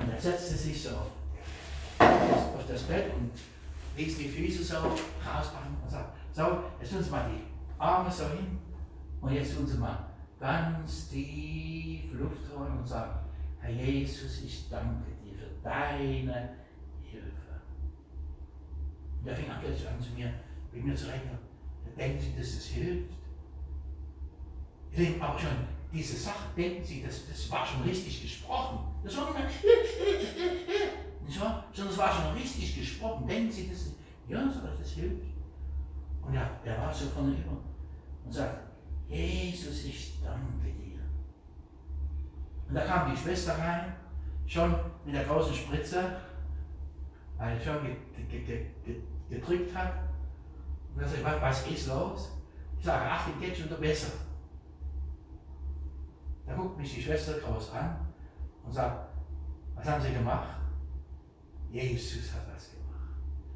Und er setzte sich so auf das Bett und ließ die Füße so rausmachen und sagt, so, jetzt tun Sie mal die Arme so hin und jetzt tun Sie mal ganz tief Luft holen und sagen, Herr Jesus, ich danke dir für deine Hilfe. Und er fing an, an zu mir, mit mir zu reden, denken Sie, dass das hilft? Ich denke aber schon, diese Sache, denken Sie, das, das war schon richtig gesprochen. Das war nicht [laughs] wahr? Sondern es war schon richtig gesprochen. Denken Sie, das, ja, so, das hilft. Und ja, er war so von über und sagt, Jesus, ich danke dir. Und da kam die Schwester rein, schon mit der großen Spritze, weil er schon gedrückt hat. Und er sagt, was ist los? Ich sage, ach, geht schon besser. Da guckt mich die Schwester groß an und sagt, was haben Sie gemacht? Jesus hat was gemacht.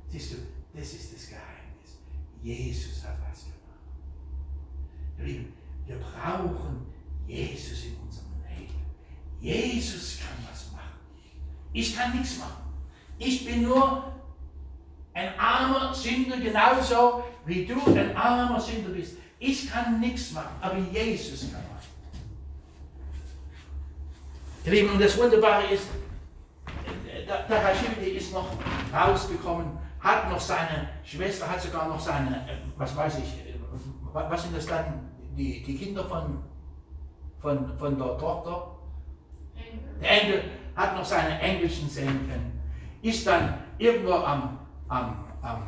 Siehst du, das ist das Geheimnis. Jesus hat was gemacht. Ihr Lieben, wir brauchen Jesus in unserem Leben. Jesus kann was machen. Ich kann nichts machen. Ich bin nur ein armer Sünder, genauso wie du ein armer Sünder bist. Ich kann nichts machen, aber Jesus kann was. Ihr Lieben, und das Wunderbare ist, der Hashimdi ist noch rausgekommen, hat noch seine Schwester, hat sogar noch seine, was weiß ich, was sind das dann, die, die Kinder von, von, von der Tochter? Der Enkel hat noch seine Engelchen sehen können. Ist dann irgendwo am, am, am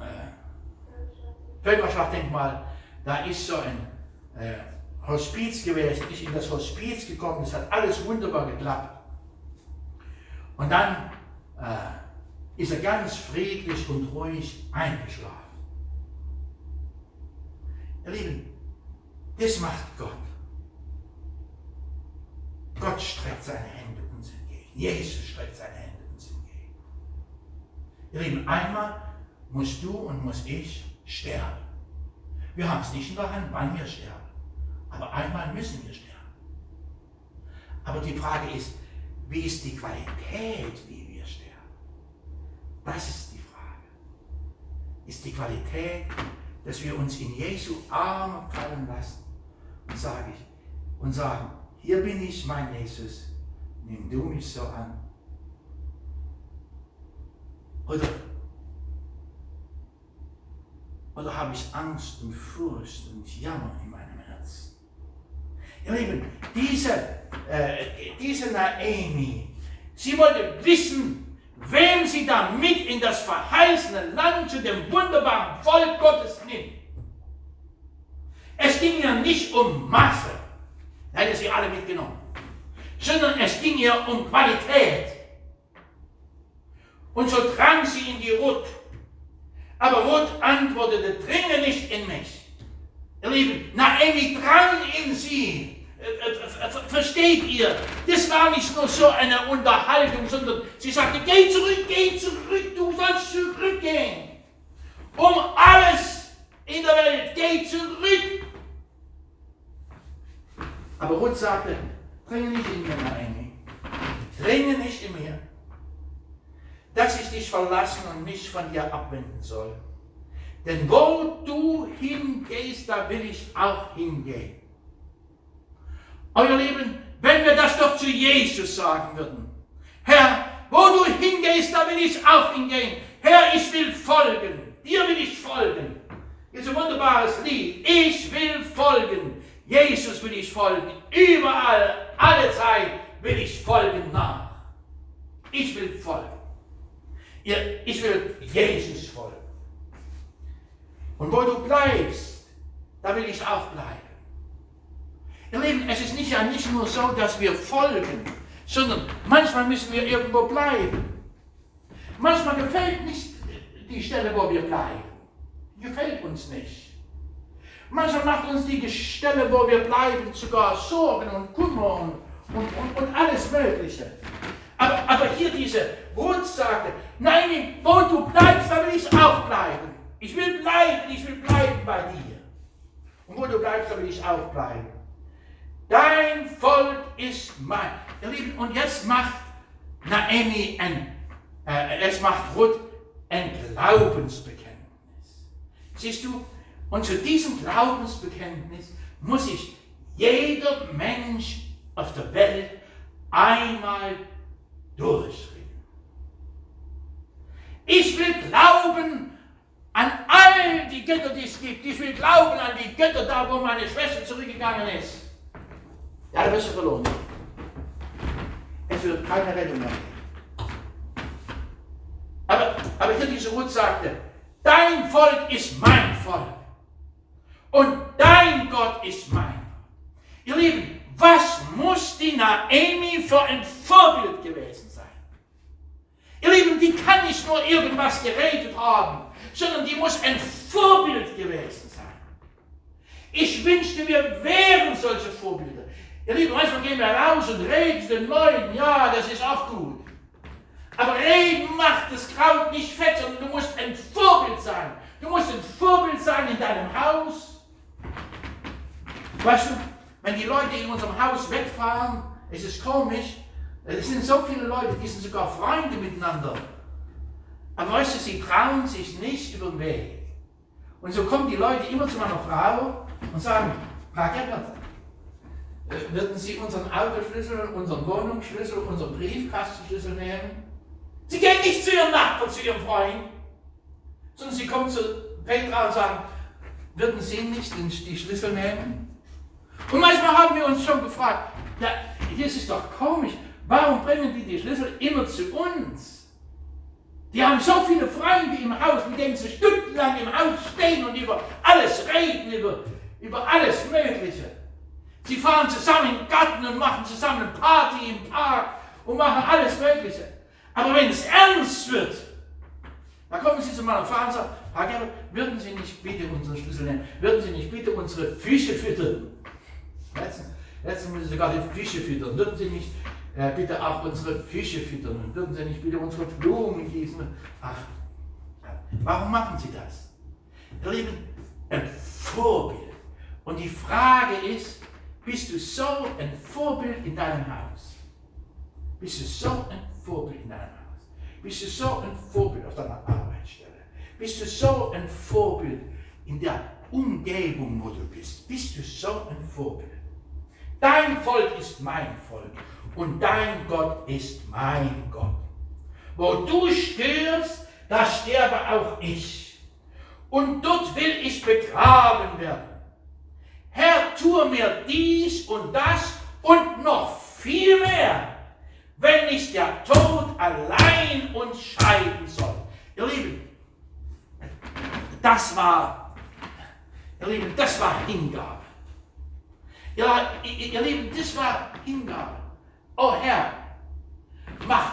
äh, Völkerschlachtdenkmal, da ist so ein äh, Hospiz gewesen, ist in das Hospiz gekommen, es hat alles wunderbar geklappt. Und dann äh, ist er ganz friedlich und ruhig eingeschlafen. Ihr Lieben, das macht Gott. Gott streckt seine Hände uns entgegen. Jesus streckt seine Hände uns entgegen. Ihr Lieben, einmal musst du und muss ich sterben. Wir haben es nicht in der Hand, wann wir sterben. Aber einmal müssen wir sterben. Aber die Frage ist, wie ist die Qualität, wie wir sterben? Das ist die Frage. Ist die Qualität, dass wir uns in Jesu Arme fallen lassen und sage ich und sagen, hier bin ich, mein Jesus, nimm du mich so an. Oder Oder habe ich Angst und Furcht und Jammer in meinem Herzen? Ihr Lieben, diese, äh, diese Naomi, sie wollte wissen, wem sie da mit in das verheißene Land zu dem wunderbaren Volk Gottes nimmt. Es ging ja nicht um Masse, hätte sie alle mitgenommen, sondern es ging ja um Qualität. Und so drang sie in die Ruth. Aber Ruth antwortete, dringe nicht in mich. Ihr Lieben, Naomi drang in sie. Äh, äh, versteht ihr? Das war nicht nur so eine Unterhaltung, sondern sie sagte, geh zurück, geh zurück, du sollst zurückgehen. Um alles in der Welt, geh zurück. Aber Ruth sagte, dringe nicht in mir, Naomi. Dringe nicht in mir dass ich dich verlassen und mich von dir abwenden soll. Denn wo du hingehst, da will ich auch hingehen. Euer Lieben, wenn wir das doch zu Jesus sagen würden. Herr, wo du hingehst, da will ich auch hingehen. Herr, ich will folgen. Dir will ich folgen. Ist ein wunderbares Lied. Ich will folgen. Jesus will ich folgen. Überall, alle Zeit will ich folgen nach. Ich will folgen. Ich will Jesus folgen. Und wo du bleibst, da will ich auch bleiben. Ihr Lieben, es ist nicht ja nicht nur so, dass wir folgen, sondern manchmal müssen wir irgendwo bleiben. Manchmal gefällt nicht die Stelle, wo wir bleiben. Gefällt uns nicht. Manchmal macht uns die Stelle, wo wir bleiben, sogar Sorgen und Kummer und, und, und, und alles Mögliche. Aber, aber hier diese Ruth sagte, nein, wo du bleibst, da will ich auch bleiben. Ich will bleiben, ich will bleiben bei dir. Und wo du bleibst, da will ich auch bleiben. Dein Volk ist mein. Ihr Lieben, und jetzt macht Naomi ein, äh, jetzt macht Ruth ein Glaubensbekenntnis. Siehst du, und zu diesem Glaubensbekenntnis muss sich jeder Mensch auf der Welt einmal durchringen. Ich will glauben an all die Götter, die es gibt. Ich will glauben an die Götter da, wo meine Schwester zurückgegangen ist. Ja, da bist du verloren. Es wird keine Rettung mehr. Aber, aber hier diese Ruth sagte, dein Volk ist mein Volk. Und dein Gott ist mein. Ihr Lieben, was muss die Naomi für ein Vorbild gewesen sein? Ihr Lieben, die kann nicht nur irgendwas geredet haben, sondern die muss ein Vorbild gewesen sein. Ich wünschte, wir wären solche Vorbilder. Ihr Lieben, manchmal gehen wir raus und reden den Leuten, ja, das ist auch gut. Aber reden macht das Kraut nicht fett, sondern du musst ein Vorbild sein. Du musst ein Vorbild sein in deinem Haus. Weißt du, wenn die Leute in unserem Haus wegfahren, es ist komisch, es sind so viele Leute, die sind sogar Freunde miteinander. Aber weißt du, sie trauen sich nicht über den Weg. Und so kommen die Leute immer zu meiner Frau und sagen, Frau Gebhardt, äh, würden Sie unseren Autoschlüssel, unseren Wohnungsschlüssel, unseren Briefkastenschlüssel nehmen? Sie gehen nicht zu Ihrem Nachbarn, zu Ihrem Freund, sondern Sie kommen zu Petra und sagen, würden Sie nicht die Schlüssel nehmen? Und manchmal haben wir uns schon gefragt, ja, hier ist es doch komisch, warum bringen die die Schlüssel immer zu uns? Die haben so viele Freunde im Haus, mit denen sie stundenlang im Haus stehen und über alles reden, über, über alles Mögliche. Sie fahren zusammen den Garten und machen zusammen Party im Park und machen alles Mögliche. Aber wenn es ernst wird, da kommen Sie zu meiner Frau und sagen, Herr Gerber, würden Sie nicht bitte unsere Schlüssel nehmen? Würden Sie nicht bitte unsere Füße füttern? Letztens, letztens müssen Sie sogar die Fische füttern. Würden Sie nicht äh, bitte auch unsere Fische füttern? Würden Sie nicht bitte unsere Blumen gießen? Ach, warum machen Sie das? Ihr Lieben, ein Vorbild. Und die Frage ist, bist du so ein Vorbild in deinem Haus? Bist du so ein Vorbild in deinem Haus? Bist du so ein Vorbild auf deiner Arbeitsstelle? Bist du so ein Vorbild in der Umgebung, wo du bist? Bist du so ein Vorbild? Dein Volk ist mein Volk und dein Gott ist mein Gott. Wo du stirbst, da sterbe auch ich. und dort will ich begraben werden. Herr, tue mir dies und das und noch viel mehr, wenn nicht der Tod allein uns scheiden soll. Ihr Lieben, das war, ihr Lieben, das war Hingabe. Ja, ihr Lieben, das war Hingabe. Oh Herr, mach,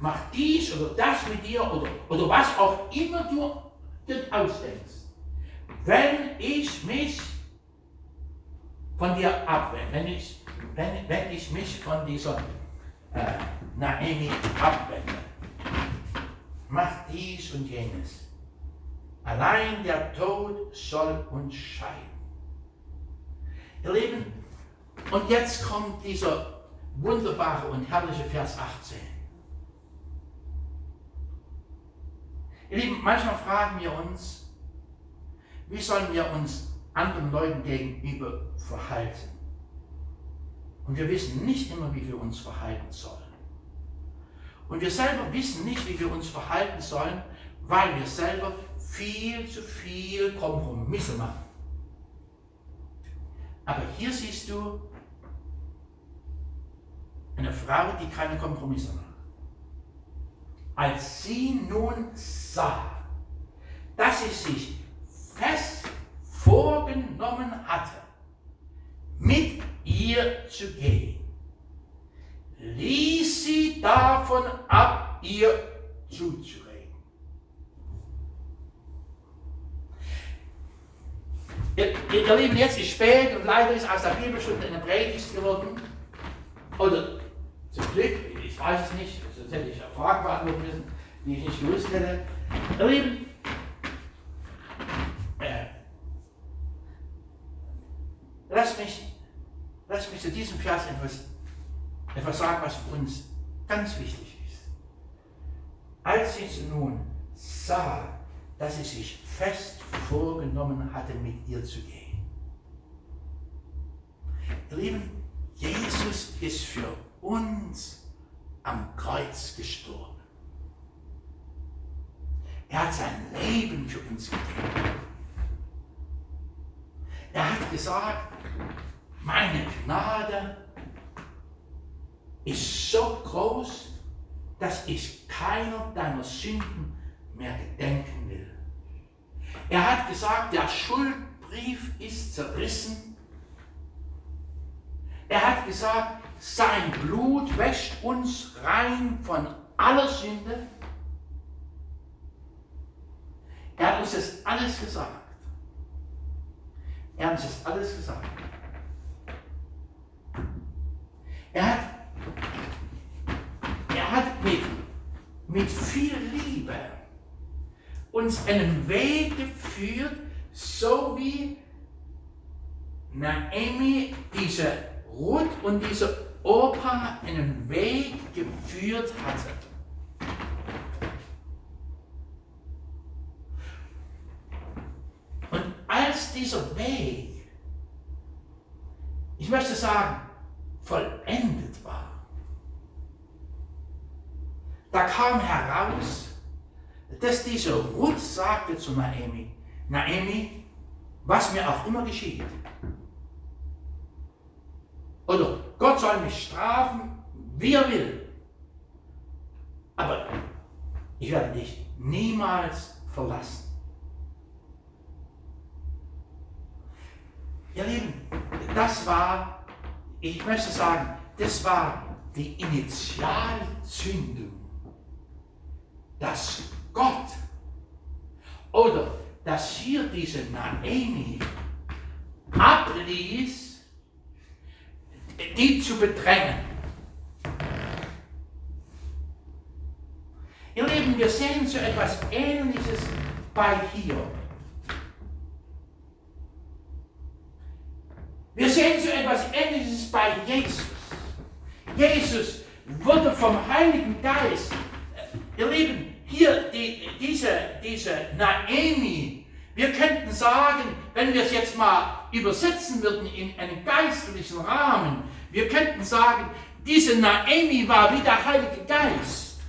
mach dies oder das mit dir oder, oder was auch immer du dir ausdenkst. Wenn ich mich von dir abwende, wenn ich, wenn, wenn ich mich von dieser äh, Naomi abwende, mach dies und jenes. Allein der Tod soll uns scheiden. Ihr Lieben, und jetzt kommt dieser wunderbare und herrliche Vers 18. Ihr Lieben, manchmal fragen wir uns, wie sollen wir uns anderen Leuten gegenüber verhalten? Und wir wissen nicht immer, wie wir uns verhalten sollen. Und wir selber wissen nicht, wie wir uns verhalten sollen, weil wir selber viel zu viel Kompromisse machen. Aber hier siehst du eine Frau, die keine Kompromisse macht. Als sie nun sah, dass sie sich fest vorgenommen hatte, mit ihr zu gehen, ließ sie davon ab, ihr zuzureden. Ihr, Lieben, jetzt ist spät und leider ist aus der Bibelstunde eine Predigt geworden. Oder zum Glück, ich weiß es nicht, sonst hätte ich eine Frage beantworten müssen, die ich nicht gewusst hätte. Ihr Lieben, äh, lass, mich, lass mich zu diesem Vers etwas, etwas sagen, was für uns ganz wichtig ist. Als sie nun sah, dass sie sich fest vorgenommen hatte, mit ihr zu gehen. Ihr Lieben, Jesus ist für uns am Kreuz gestorben. Er hat sein Leben für uns gegeben. Er hat gesagt, meine Gnade ist so groß, dass ich keiner deiner Sünden mehr gedenken will. Er hat gesagt, der Schuldbrief ist zerrissen. Er hat gesagt, sein Blut wäscht uns rein von aller Sünde. Er hat uns das alles gesagt. Er hat uns das alles gesagt. Er hat, er hat mit, mit viel Liebe uns einen Weg geführt, so wie Naomi diese Ruth und diese Opa einen Weg geführt hatte. Und als dieser Weg, ich möchte sagen, vollendet war, da kam heraus, dass diese Ruth sagte zu Naomi, Naomi, was mir auch immer geschieht, oder Gott soll mich strafen, wie er will, aber ich werde dich niemals verlassen. Ihr Lieben, das war, ich möchte sagen, das war die Initialzündung, dass Gott. Oder dass hier diese Naomi abließ, die zu bedrängen. Ihr Lieben, wir sehen so etwas Ähnliches bei hier. Wir sehen so etwas Ähnliches bei Jesus. Jesus wurde vom Heiligen Geist, ihr Lieben, hier die, diese, diese Naemi, wir könnten sagen, wenn wir es jetzt mal übersetzen würden in einen geistlichen Rahmen, wir könnten sagen, diese Naemi war wie der Heilige Geist.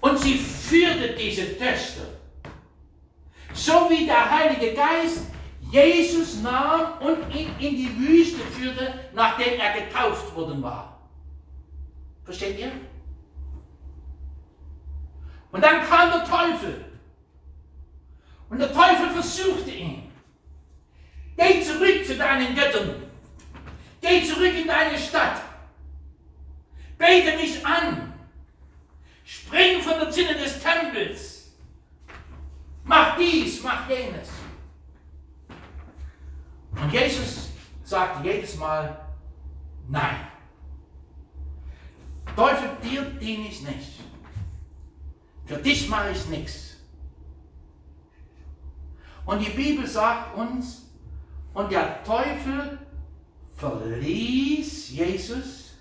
Und sie führte diese Töchter. So wie der Heilige Geist Jesus nahm und ihn in die Wüste führte, nachdem er getauft worden war. Versteht ihr? Und dann kam der Teufel. Und der Teufel versuchte ihn. Geh zurück zu deinen Göttern. Geh zurück in deine Stadt. Bete mich an. Spring von der Zinne des Tempels. Mach dies, mach jenes. Und Jesus sagte jedes Mal, nein. Teufel, dir diene ich nicht. Für dich mache ich nichts. Und die Bibel sagt uns, und der Teufel verließ Jesus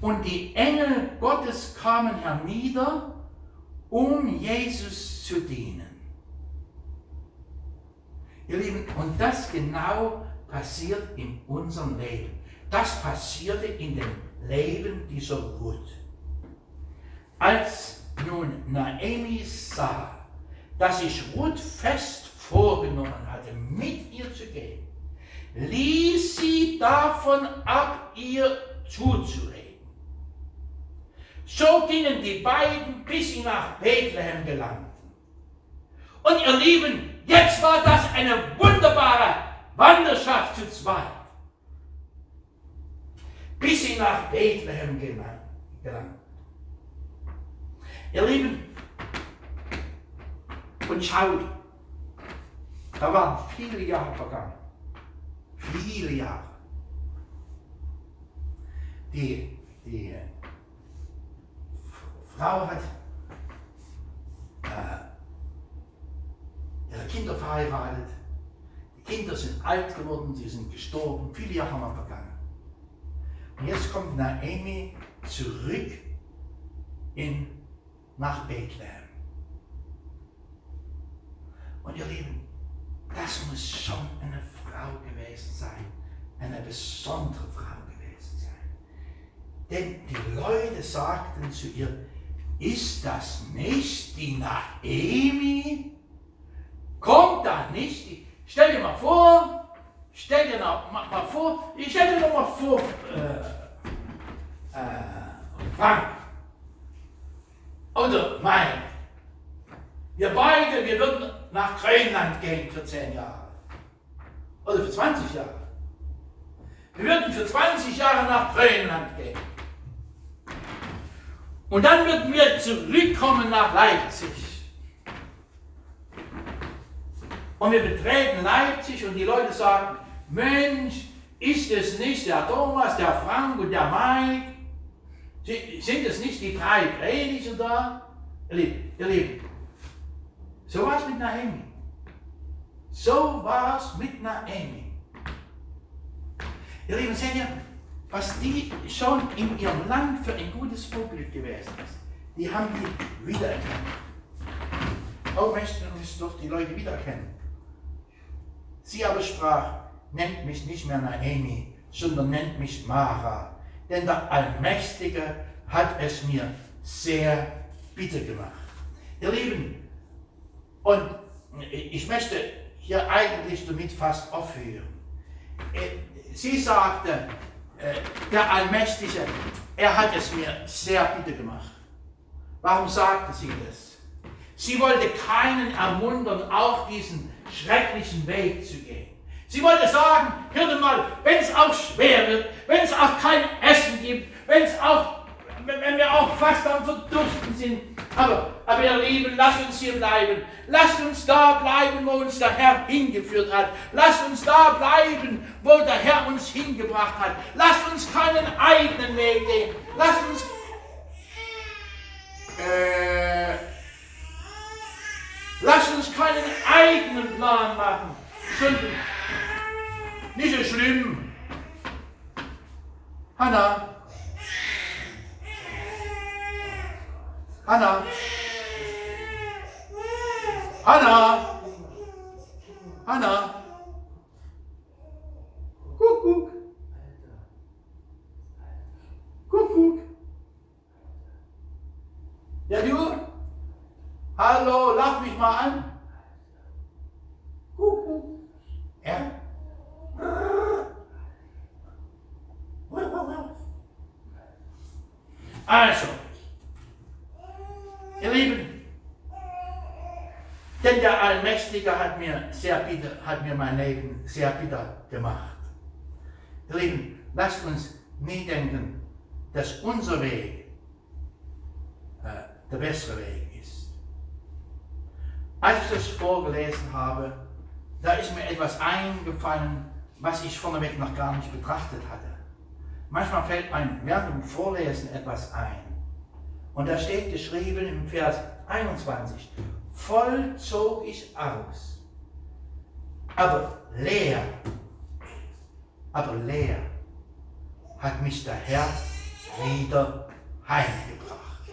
und die Engel Gottes kamen hernieder, um Jesus zu dienen. Ihr Lieben, und das genau passiert in unserem Leben. Das passierte in dem Leben dieser Ruth. Als nun Naomi sah, dass sich Ruth fest vorgenommen hatte, mit ihr zu gehen, ließ sie davon ab, ihr zuzureden. So gingen die beiden, bis sie nach Bethlehem gelangten. Und ihr Lieben, jetzt war das eine wunderbare Wanderschaft zu zweit. Bis sie nach Bethlehem gelangten. Ihr Lieben, und schaut, da waren viele Jahre vergangen. Viele Jahre. Die, die Frau hat äh, ihre Kinder verheiratet. Die Kinder sind alt geworden, sie sind gestorben. Viele Jahre haben vergangen. Jetzt kommt Naomi zurück in, nach Bethlehem. Und ihr Lieben, das muss schon eine Frau gewesen sein, eine besondere Frau gewesen sein. Denn die Leute sagten zu ihr, ist das nicht die Naemi? Kommt da nicht die, stell dir mal vor, stell dir noch mal, mal vor, ich stell dir noch mal vor, äh, äh, Frank oder Mike, wir beide, wir würden nach Grönland gehen für 10 Jahre. Oder für 20 Jahre. Wir würden für 20 Jahre nach Grönland gehen. Und dann würden wir zurückkommen nach Leipzig. Und wir betreten Leipzig und die Leute sagen, Mensch, ist es nicht der Thomas, der Frank und der Mike? Sind es nicht die drei Prediger da? Ihr Lieben, ihr Lieben, so war es mit Naomi. So war es mit Naomi. Ihr Lieben, seht ihr, was die schon in ihrem Land für ein gutes Vorbild gewesen ist, die haben die wiedererkannt. Oh, möchten uns doch die Leute wiedererkennen. Sie aber sprach, nennt mich nicht mehr Naomi, sondern nennt mich Mara, denn der Allmächtige hat es mir sehr bitter gemacht. Ihr Lieben, und ich möchte hier eigentlich damit fast aufhören. Äh, sie sagte, äh, der Allmächtige, er hat es mir sehr bitter gemacht. Warum sagte sie das? Sie wollte keinen ermuntern, auf diesen schrecklichen Weg zu gehen. Sie wollte sagen, hört mal, wenn es auch schwer wird, wenn es auch kein Essen gibt, wenn es auch, wenn wir auch fast am Verdursten sind, aber, aber ihr Lieben, lasst uns hier bleiben. Lasst uns da bleiben, wo uns der Herr hingeführt hat. Lasst uns da bleiben, wo der Herr uns hingebracht hat. Lasst uns keinen eigenen Weg gehen. Lasst uns. Äh, lasst uns keinen eigenen Plan machen. Sondern nicht so schlimm. Hannah, Hanna. Hanna. Hanna. Kuckuck. Kuckuck. Ja, du? Hallo, lach mich mal an. Kuckuck. Er? Also, ihr Lieben, denn der Allmächtige hat mir, sehr bitter, hat mir mein Leben sehr bitter gemacht. Ihr Lieben, lasst uns nie denken, dass unser Weg äh, der bessere Weg ist. Als ich das vorgelesen habe, da ist mir etwas eingefallen, was ich vorneweg noch gar nicht betrachtet hatte. Manchmal fällt einem während dem Vorlesen etwas ein. Und da steht geschrieben im Vers 21, voll zog ich aus, aber leer, aber leer hat mich der Herr wieder heimgebracht.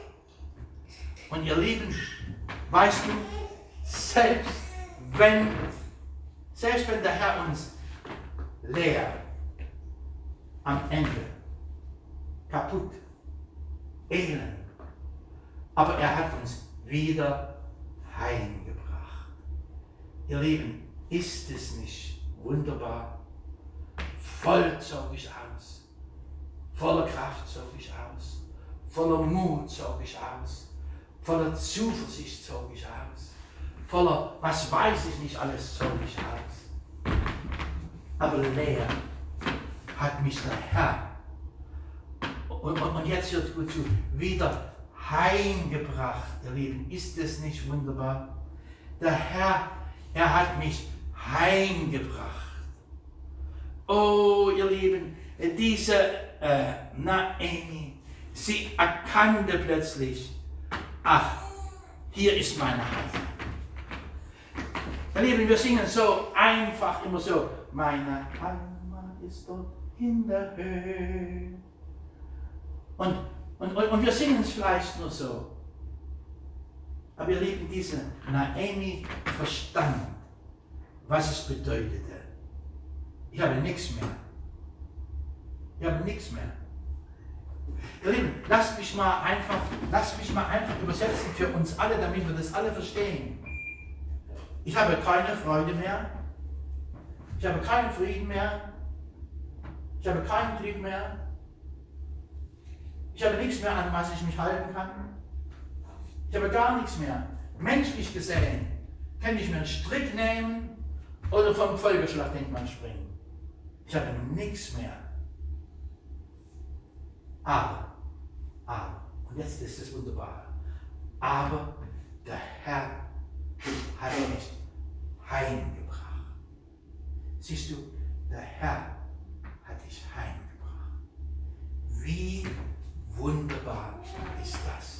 Und ihr Lieben, weißt du, selbst wenn, selbst wenn der Herr uns leer am Ende, kaputt, elend, aber er hat uns wieder heimgebracht. Ihr Lieben, ist es nicht wunderbar? Voll zog ich aus, voller Kraft zog ich aus, voller Mut zog ich aus, voller Zuversicht zog ich aus, voller, was weiß ich nicht alles, zog ich aus. Aber leer hat mich der Herr, und, und, jetzt hört gut zu, wieder heimgebracht, ihr Lieben. Ist es nicht wunderbar? Der Herr, er hat mich heimgebracht. Oh, ihr Lieben, diese äh, Naomi, sie erkannte plötzlich, ach, hier ist meine Heimat. Ihr Lieben, wir singen so einfach immer so, meine Heimat ist dort in der Höhe. Und, und, und, und wir singen es vielleicht nur so. Aber ihr Lieben, diese Naomi verstand, was es bedeutete. Ich habe nichts mehr. Ich habe nichts mehr. Ihr Lieben, lasst mich mal einfach, lasst mich mal einfach übersetzen für uns alle, damit wir das alle verstehen. Ich habe keine Freude mehr. Ich habe keinen Frieden mehr. Ich habe keinen Glück mehr. Ich habe nichts mehr, an was ich mich halten kann. Ich habe gar nichts mehr. Menschlich gesehen kann ich mir einen Strick nehmen oder vom Vollgeschlagdenkmal springen. Ich habe nichts mehr. Aber, aber, und jetzt ist es wunderbar, aber der Herr hat mich heimgebracht. Siehst du, der Herr hat dich heimgebracht. Wie wunderbar ist das.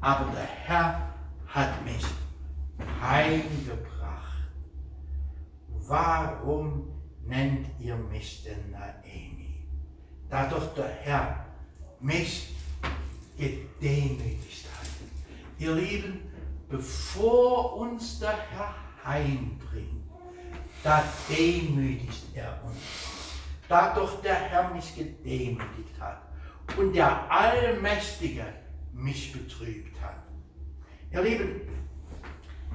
Aber der Herr hat mich heimgebracht. Warum nennt ihr mich denn Naemi? Da doch der Herr mich gedemütigt hat. Ihr Lieben, bevor uns der Herr heimbringt, da demütigt er uns. Da doch der Herr mich gedemütigt hat und der Allmächtige mich betrübt hat. Ihr Lieben,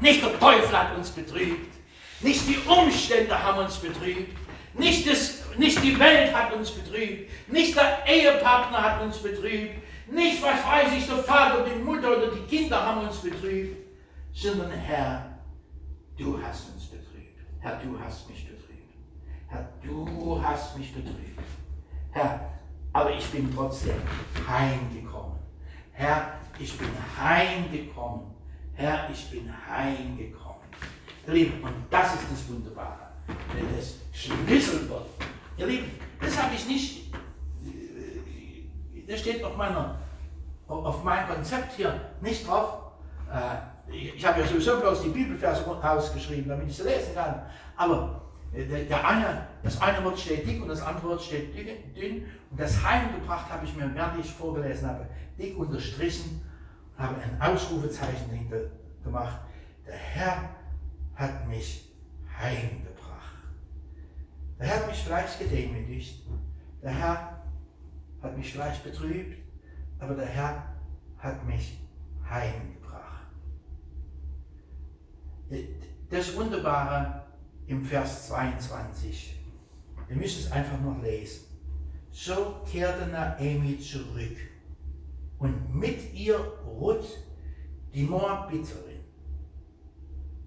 nicht der Teufel hat uns betrübt, nicht die Umstände haben uns betrübt, nicht, das, nicht die Welt hat uns betrübt, nicht der Ehepartner hat uns betrübt, nicht, was weiß ich, der Vater, die Mutter oder die Kinder haben uns betrübt, sondern Herr, du hast uns betrübt. Herr, du hast mich betrübt. Herr, du hast mich betrübt. Herr, aber ich bin trotzdem heimgekommen. Herr, ich bin heimgekommen. Herr, ich bin heimgekommen. Ihr Lieben, und das ist das Wunderbare. Wenn das Schlüsselwort, ihr Lieben, das habe ich nicht, das steht auf, meiner, auf meinem Konzept hier nicht drauf. Äh, ich habe ja sowieso bloß die Bibelverse ausgeschrieben, damit ich sie lesen kann. Aber äh, der eine, das eine Wort steht dick und das andere Wort steht dünn. Und das heimgebracht habe ich mir, während ich vorgelesen habe, dick unterstrichen, habe ein Ausrufezeichen hinter gemacht. Der Herr hat mich heimgebracht. Der Herr hat mich vielleicht gedemütigt. Der Herr hat mich vielleicht betrübt. Aber der Herr hat mich heimgebracht. Das Wunderbare im Vers 22, wir müssen es einfach noch lesen. So kehrte Naomi zurück und mit ihr Ruth, die Moabiterin,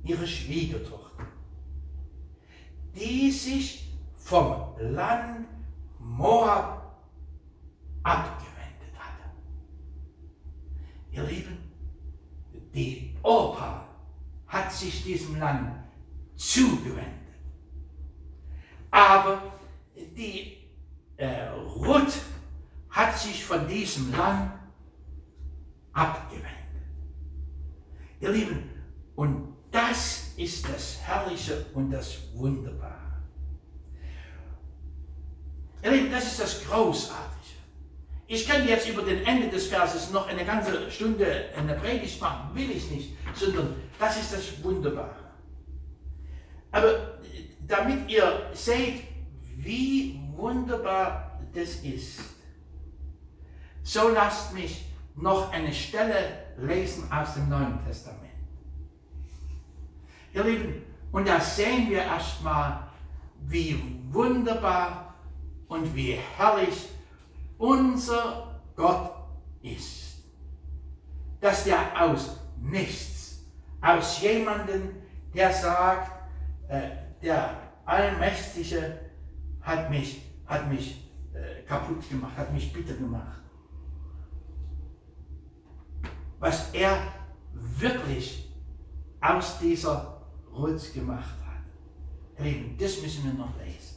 ihre Schwiegertochter, die sich vom Land Moab abgewendet hatte. Ihr Lieben, die Opa hat sich diesem Land zugewendet. Aber die äh, Ruth hat sich von diesem Land abgewendet. Ihr Lieben, und das ist das Herrliche und das Wunderbare. Ihr Lieben, das ist das Großartige. Ich kann jetzt über den Ende des Verses noch eine ganze Stunde eine Predigt machen, will ich nicht, sondern das ist das Wunderbare. Aber damit ihr seht, wie wunderbar das ist, so lasst mich noch eine Stelle lesen aus dem Neuen Testament. Ihr Lieben, und da sehen wir erstmal, wie wunderbar und wie herrlich unser Gott ist. Dass der aus nichts, aus jemandem, der sagt, äh, der Allmächtige hat mich, hat mich äh, kaputt gemacht, hat mich bitter gemacht. Was er wirklich aus dieser Rutz gemacht hat. Lieben, das müssen wir noch lesen.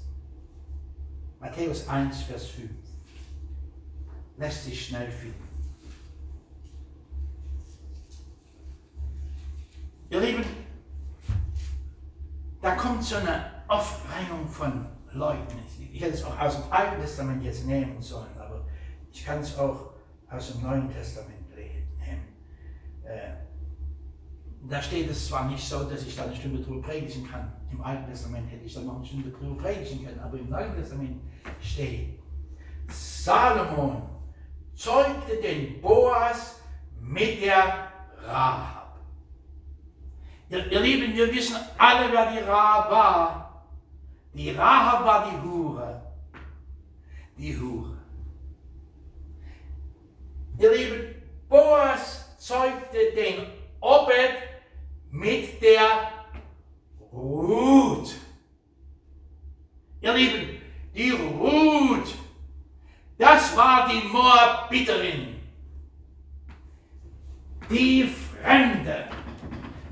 Matthäus 1, Vers 5. Lässt sich schnell finden. Ihr Lieben, da kommt so eine Aufreihung von Leuten. Ich hätte es auch aus dem Alten Testament jetzt nehmen sollen, aber ich kann es auch aus dem Neuen Testament nehmen. Äh, da steht es zwar nicht so, dass ich da eine Stunde drüber predigen kann. Im Alten Testament hätte ich dann noch eine Stunde drüber predigen können, aber im Neuen Testament steht, Salomon zeugte den Boas mit der Rahab. Ihr, ihr Lieben, wir wissen alle, wer die Rahab war. Die Rahab war die Hure. Die Hure. Ihr Lieben, Boas zeugte den Obed mit der Ruth. Ihr Lieben, die Ruth, das war die Moabiterin. Die Fremde,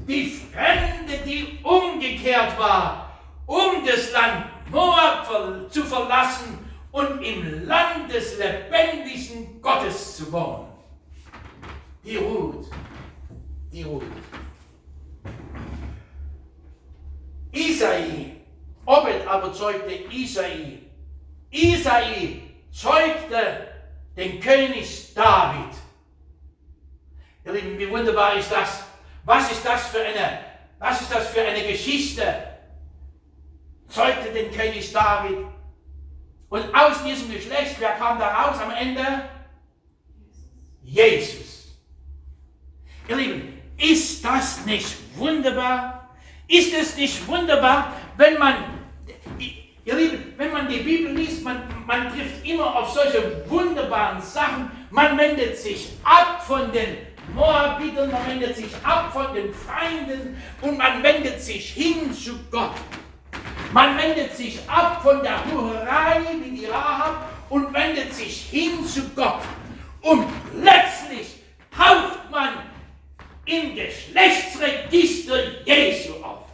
die Fremde, die umgekehrt war, um das Land Moab zu verlassen und im Land des lebendigen Gottes zu wohnen. Die Ruth, die Ruth. Isai, Obed aber zeugte Isai. Isai zeugte den König David. Ihr Lieben, wie wunderbar ist das? Was ist das für eine, was ist das für eine Geschichte? Zeugte den König David. Und aus diesem Geschlecht, wer kam da raus am Ende? Jesus. Ihr Lieben, ist das nicht wunderbar? Ist es nicht wunderbar, wenn man, ihr Lieben, wenn man die Bibel liest, man, man trifft immer auf solche wunderbaren Sachen. Man wendet sich ab von den Moabitern, man wendet sich ab von den Feinden und man wendet sich hin zu Gott. Man wendet sich ab von der Hurerei wie die Rahab und wendet sich hin zu Gott. Und letztlich taucht man im Geschlechtsregister Jesu auf.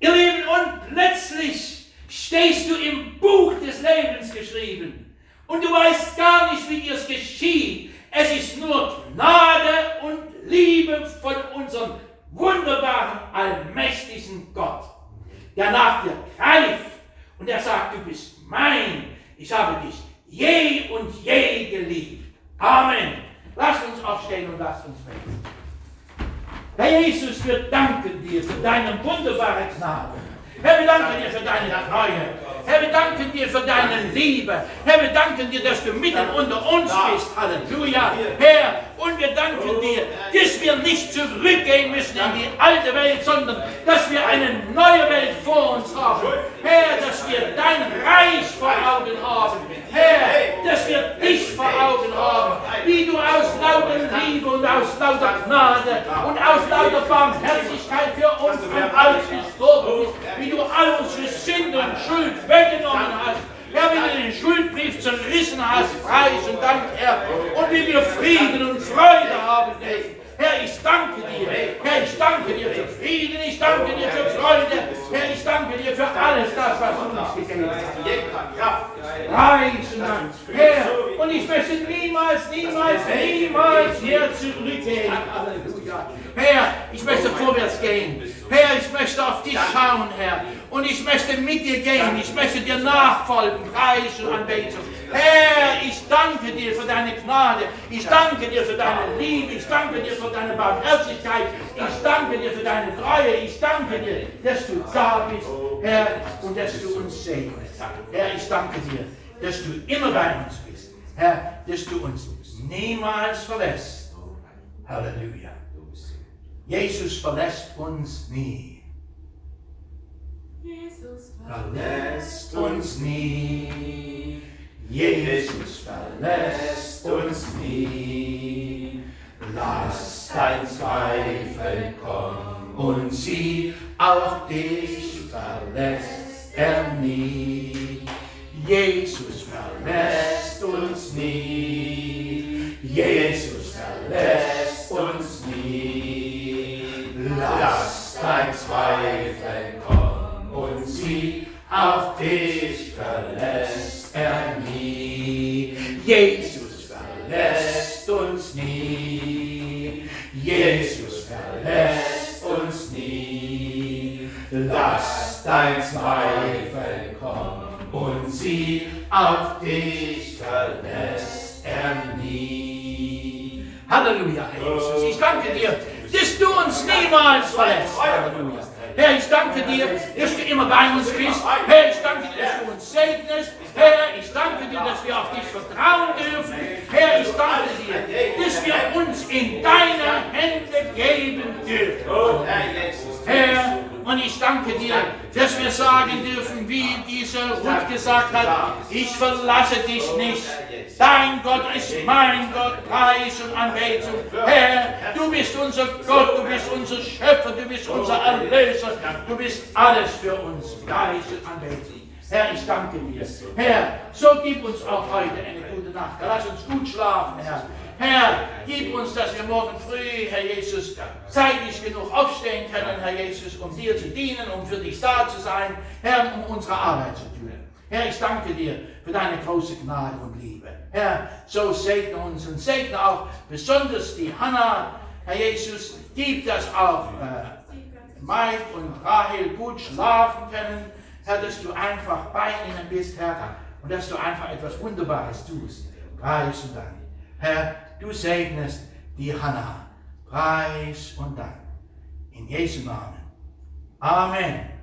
Ihr Lieben, und plötzlich stehst du im Buch des Lebens geschrieben. Und du weißt gar nicht, wie dir es geschieht. Es ist nur Gnade und Liebe von unserem wunderbaren, allmächtigen Gott, der nach dir greift und der sagt, du bist mein, ich habe dich je und je geliebt. Amen. Lasst uns aufstehen und lasst uns beten. Herr Jesus, wir danken dir für deine wunderbare Gnade. Herr, wir danken dir für deine Treue. Herr, wir danken dir für deine Liebe. Herr, wir danken dir, dass du mitten unter uns bist. Halleluja. Herr, und wir danken dir, dass wir nicht zurückgehen müssen in die alte Welt, sondern dass wir eine neue Welt vor uns haben. Herr, dass wir dein Reich vor Augen haben. Herr, dass wir dich vor Augen haben, wie du aus lauter Liebe und aus lauter Gnade und aus lauter Barmherzigkeit Zerrissen hast, und Dank, Herr, und wie wir Frieden und Freude haben dürfen. Herr, ich danke dir. Herr, ich danke dir für Frieden, ich danke dir für Freude. Herr, ich danke dir für alles das, was uns gegeben hast. Preisen Dank. Herr, und ich möchte niemals, niemals, niemals hier zurückgehen. Herr, ich möchte vorwärts gehen. Herr, ich möchte auf dich schauen, Herr. Und ich möchte mit dir gehen. Ich möchte dir nachfolgen. Preis und Anbetung. Herr, ich danke dir für deine Gnade. Ich danke dir für deine Liebe. Ich danke dir für deine Barmherzigkeit. Ich danke dir für deine Treue. Ich danke dir, dass du da bist, Herr, und dass du uns segnest. Herr, ich danke dir, dass du immer bei uns bist. Herr, dass du uns niemals verlässt. Halleluja. Jesus verlässt uns nie. Jesus Verlässt uns nie. Jesus verlässt uns nie. Lass dein Zweifel kommen und sieh, auch dich verlässt er nie. Jesus verlässt uns nie. Jesus verlässt uns nie. Lass dein Zweifel kommen und sieh, auch dich verlässt er nie. Jesus verlässt uns nie. Jesus verlässt uns nie. Lass dein Zweifel kommen und sieh, auch dich verlässt er nie. Halleluja, Jesus. Ich danke dir, dass du uns niemals verlässt. Halleluja. Herr, ich danke dir, dass du immer bei uns bist. Herr, ich danke dir, dass du uns segnest. Herr, ich danke dir, dass wir auf dich vertrauen dürfen. Herr, ich danke dir, dass wir uns in deine Hände geben dürfen. Herr, und ich danke dir, dass wir sagen dürfen, wie diese Ruth gesagt hat, ich verlasse dich nicht. Dein Gott ist mein Gott, Preis und Anbetung. Herr, du bist unser Gott, du bist unser Schöpfer, du bist unser Erlöser, du bist alles für uns, Preis und Anbetung. Herr, ich danke dir. Herr, so gib uns auch heute eine gute Nacht. Lass uns gut schlafen, Herr. Herr, gib uns, dass wir morgen früh, Herr Jesus, zeitig genug aufstehen können, Herr Jesus, um dir zu dienen, um für dich da zu sein, Herr, um unsere Arbeit zu tun. Herr, ich danke dir für deine große Gnade und Liebe. Herr, so segne uns und segne auch besonders die Hannah, Herr Jesus, gib das auch äh, Mike und Rahel gut schlafen können. Herr, dass du einfach bei ihnen bist, Herr, und dass du einfach etwas Wunderbares tust. Preis und Dank. Herr, du segnest die Hannah. Preis und Dank. In Jesu Namen. Amen.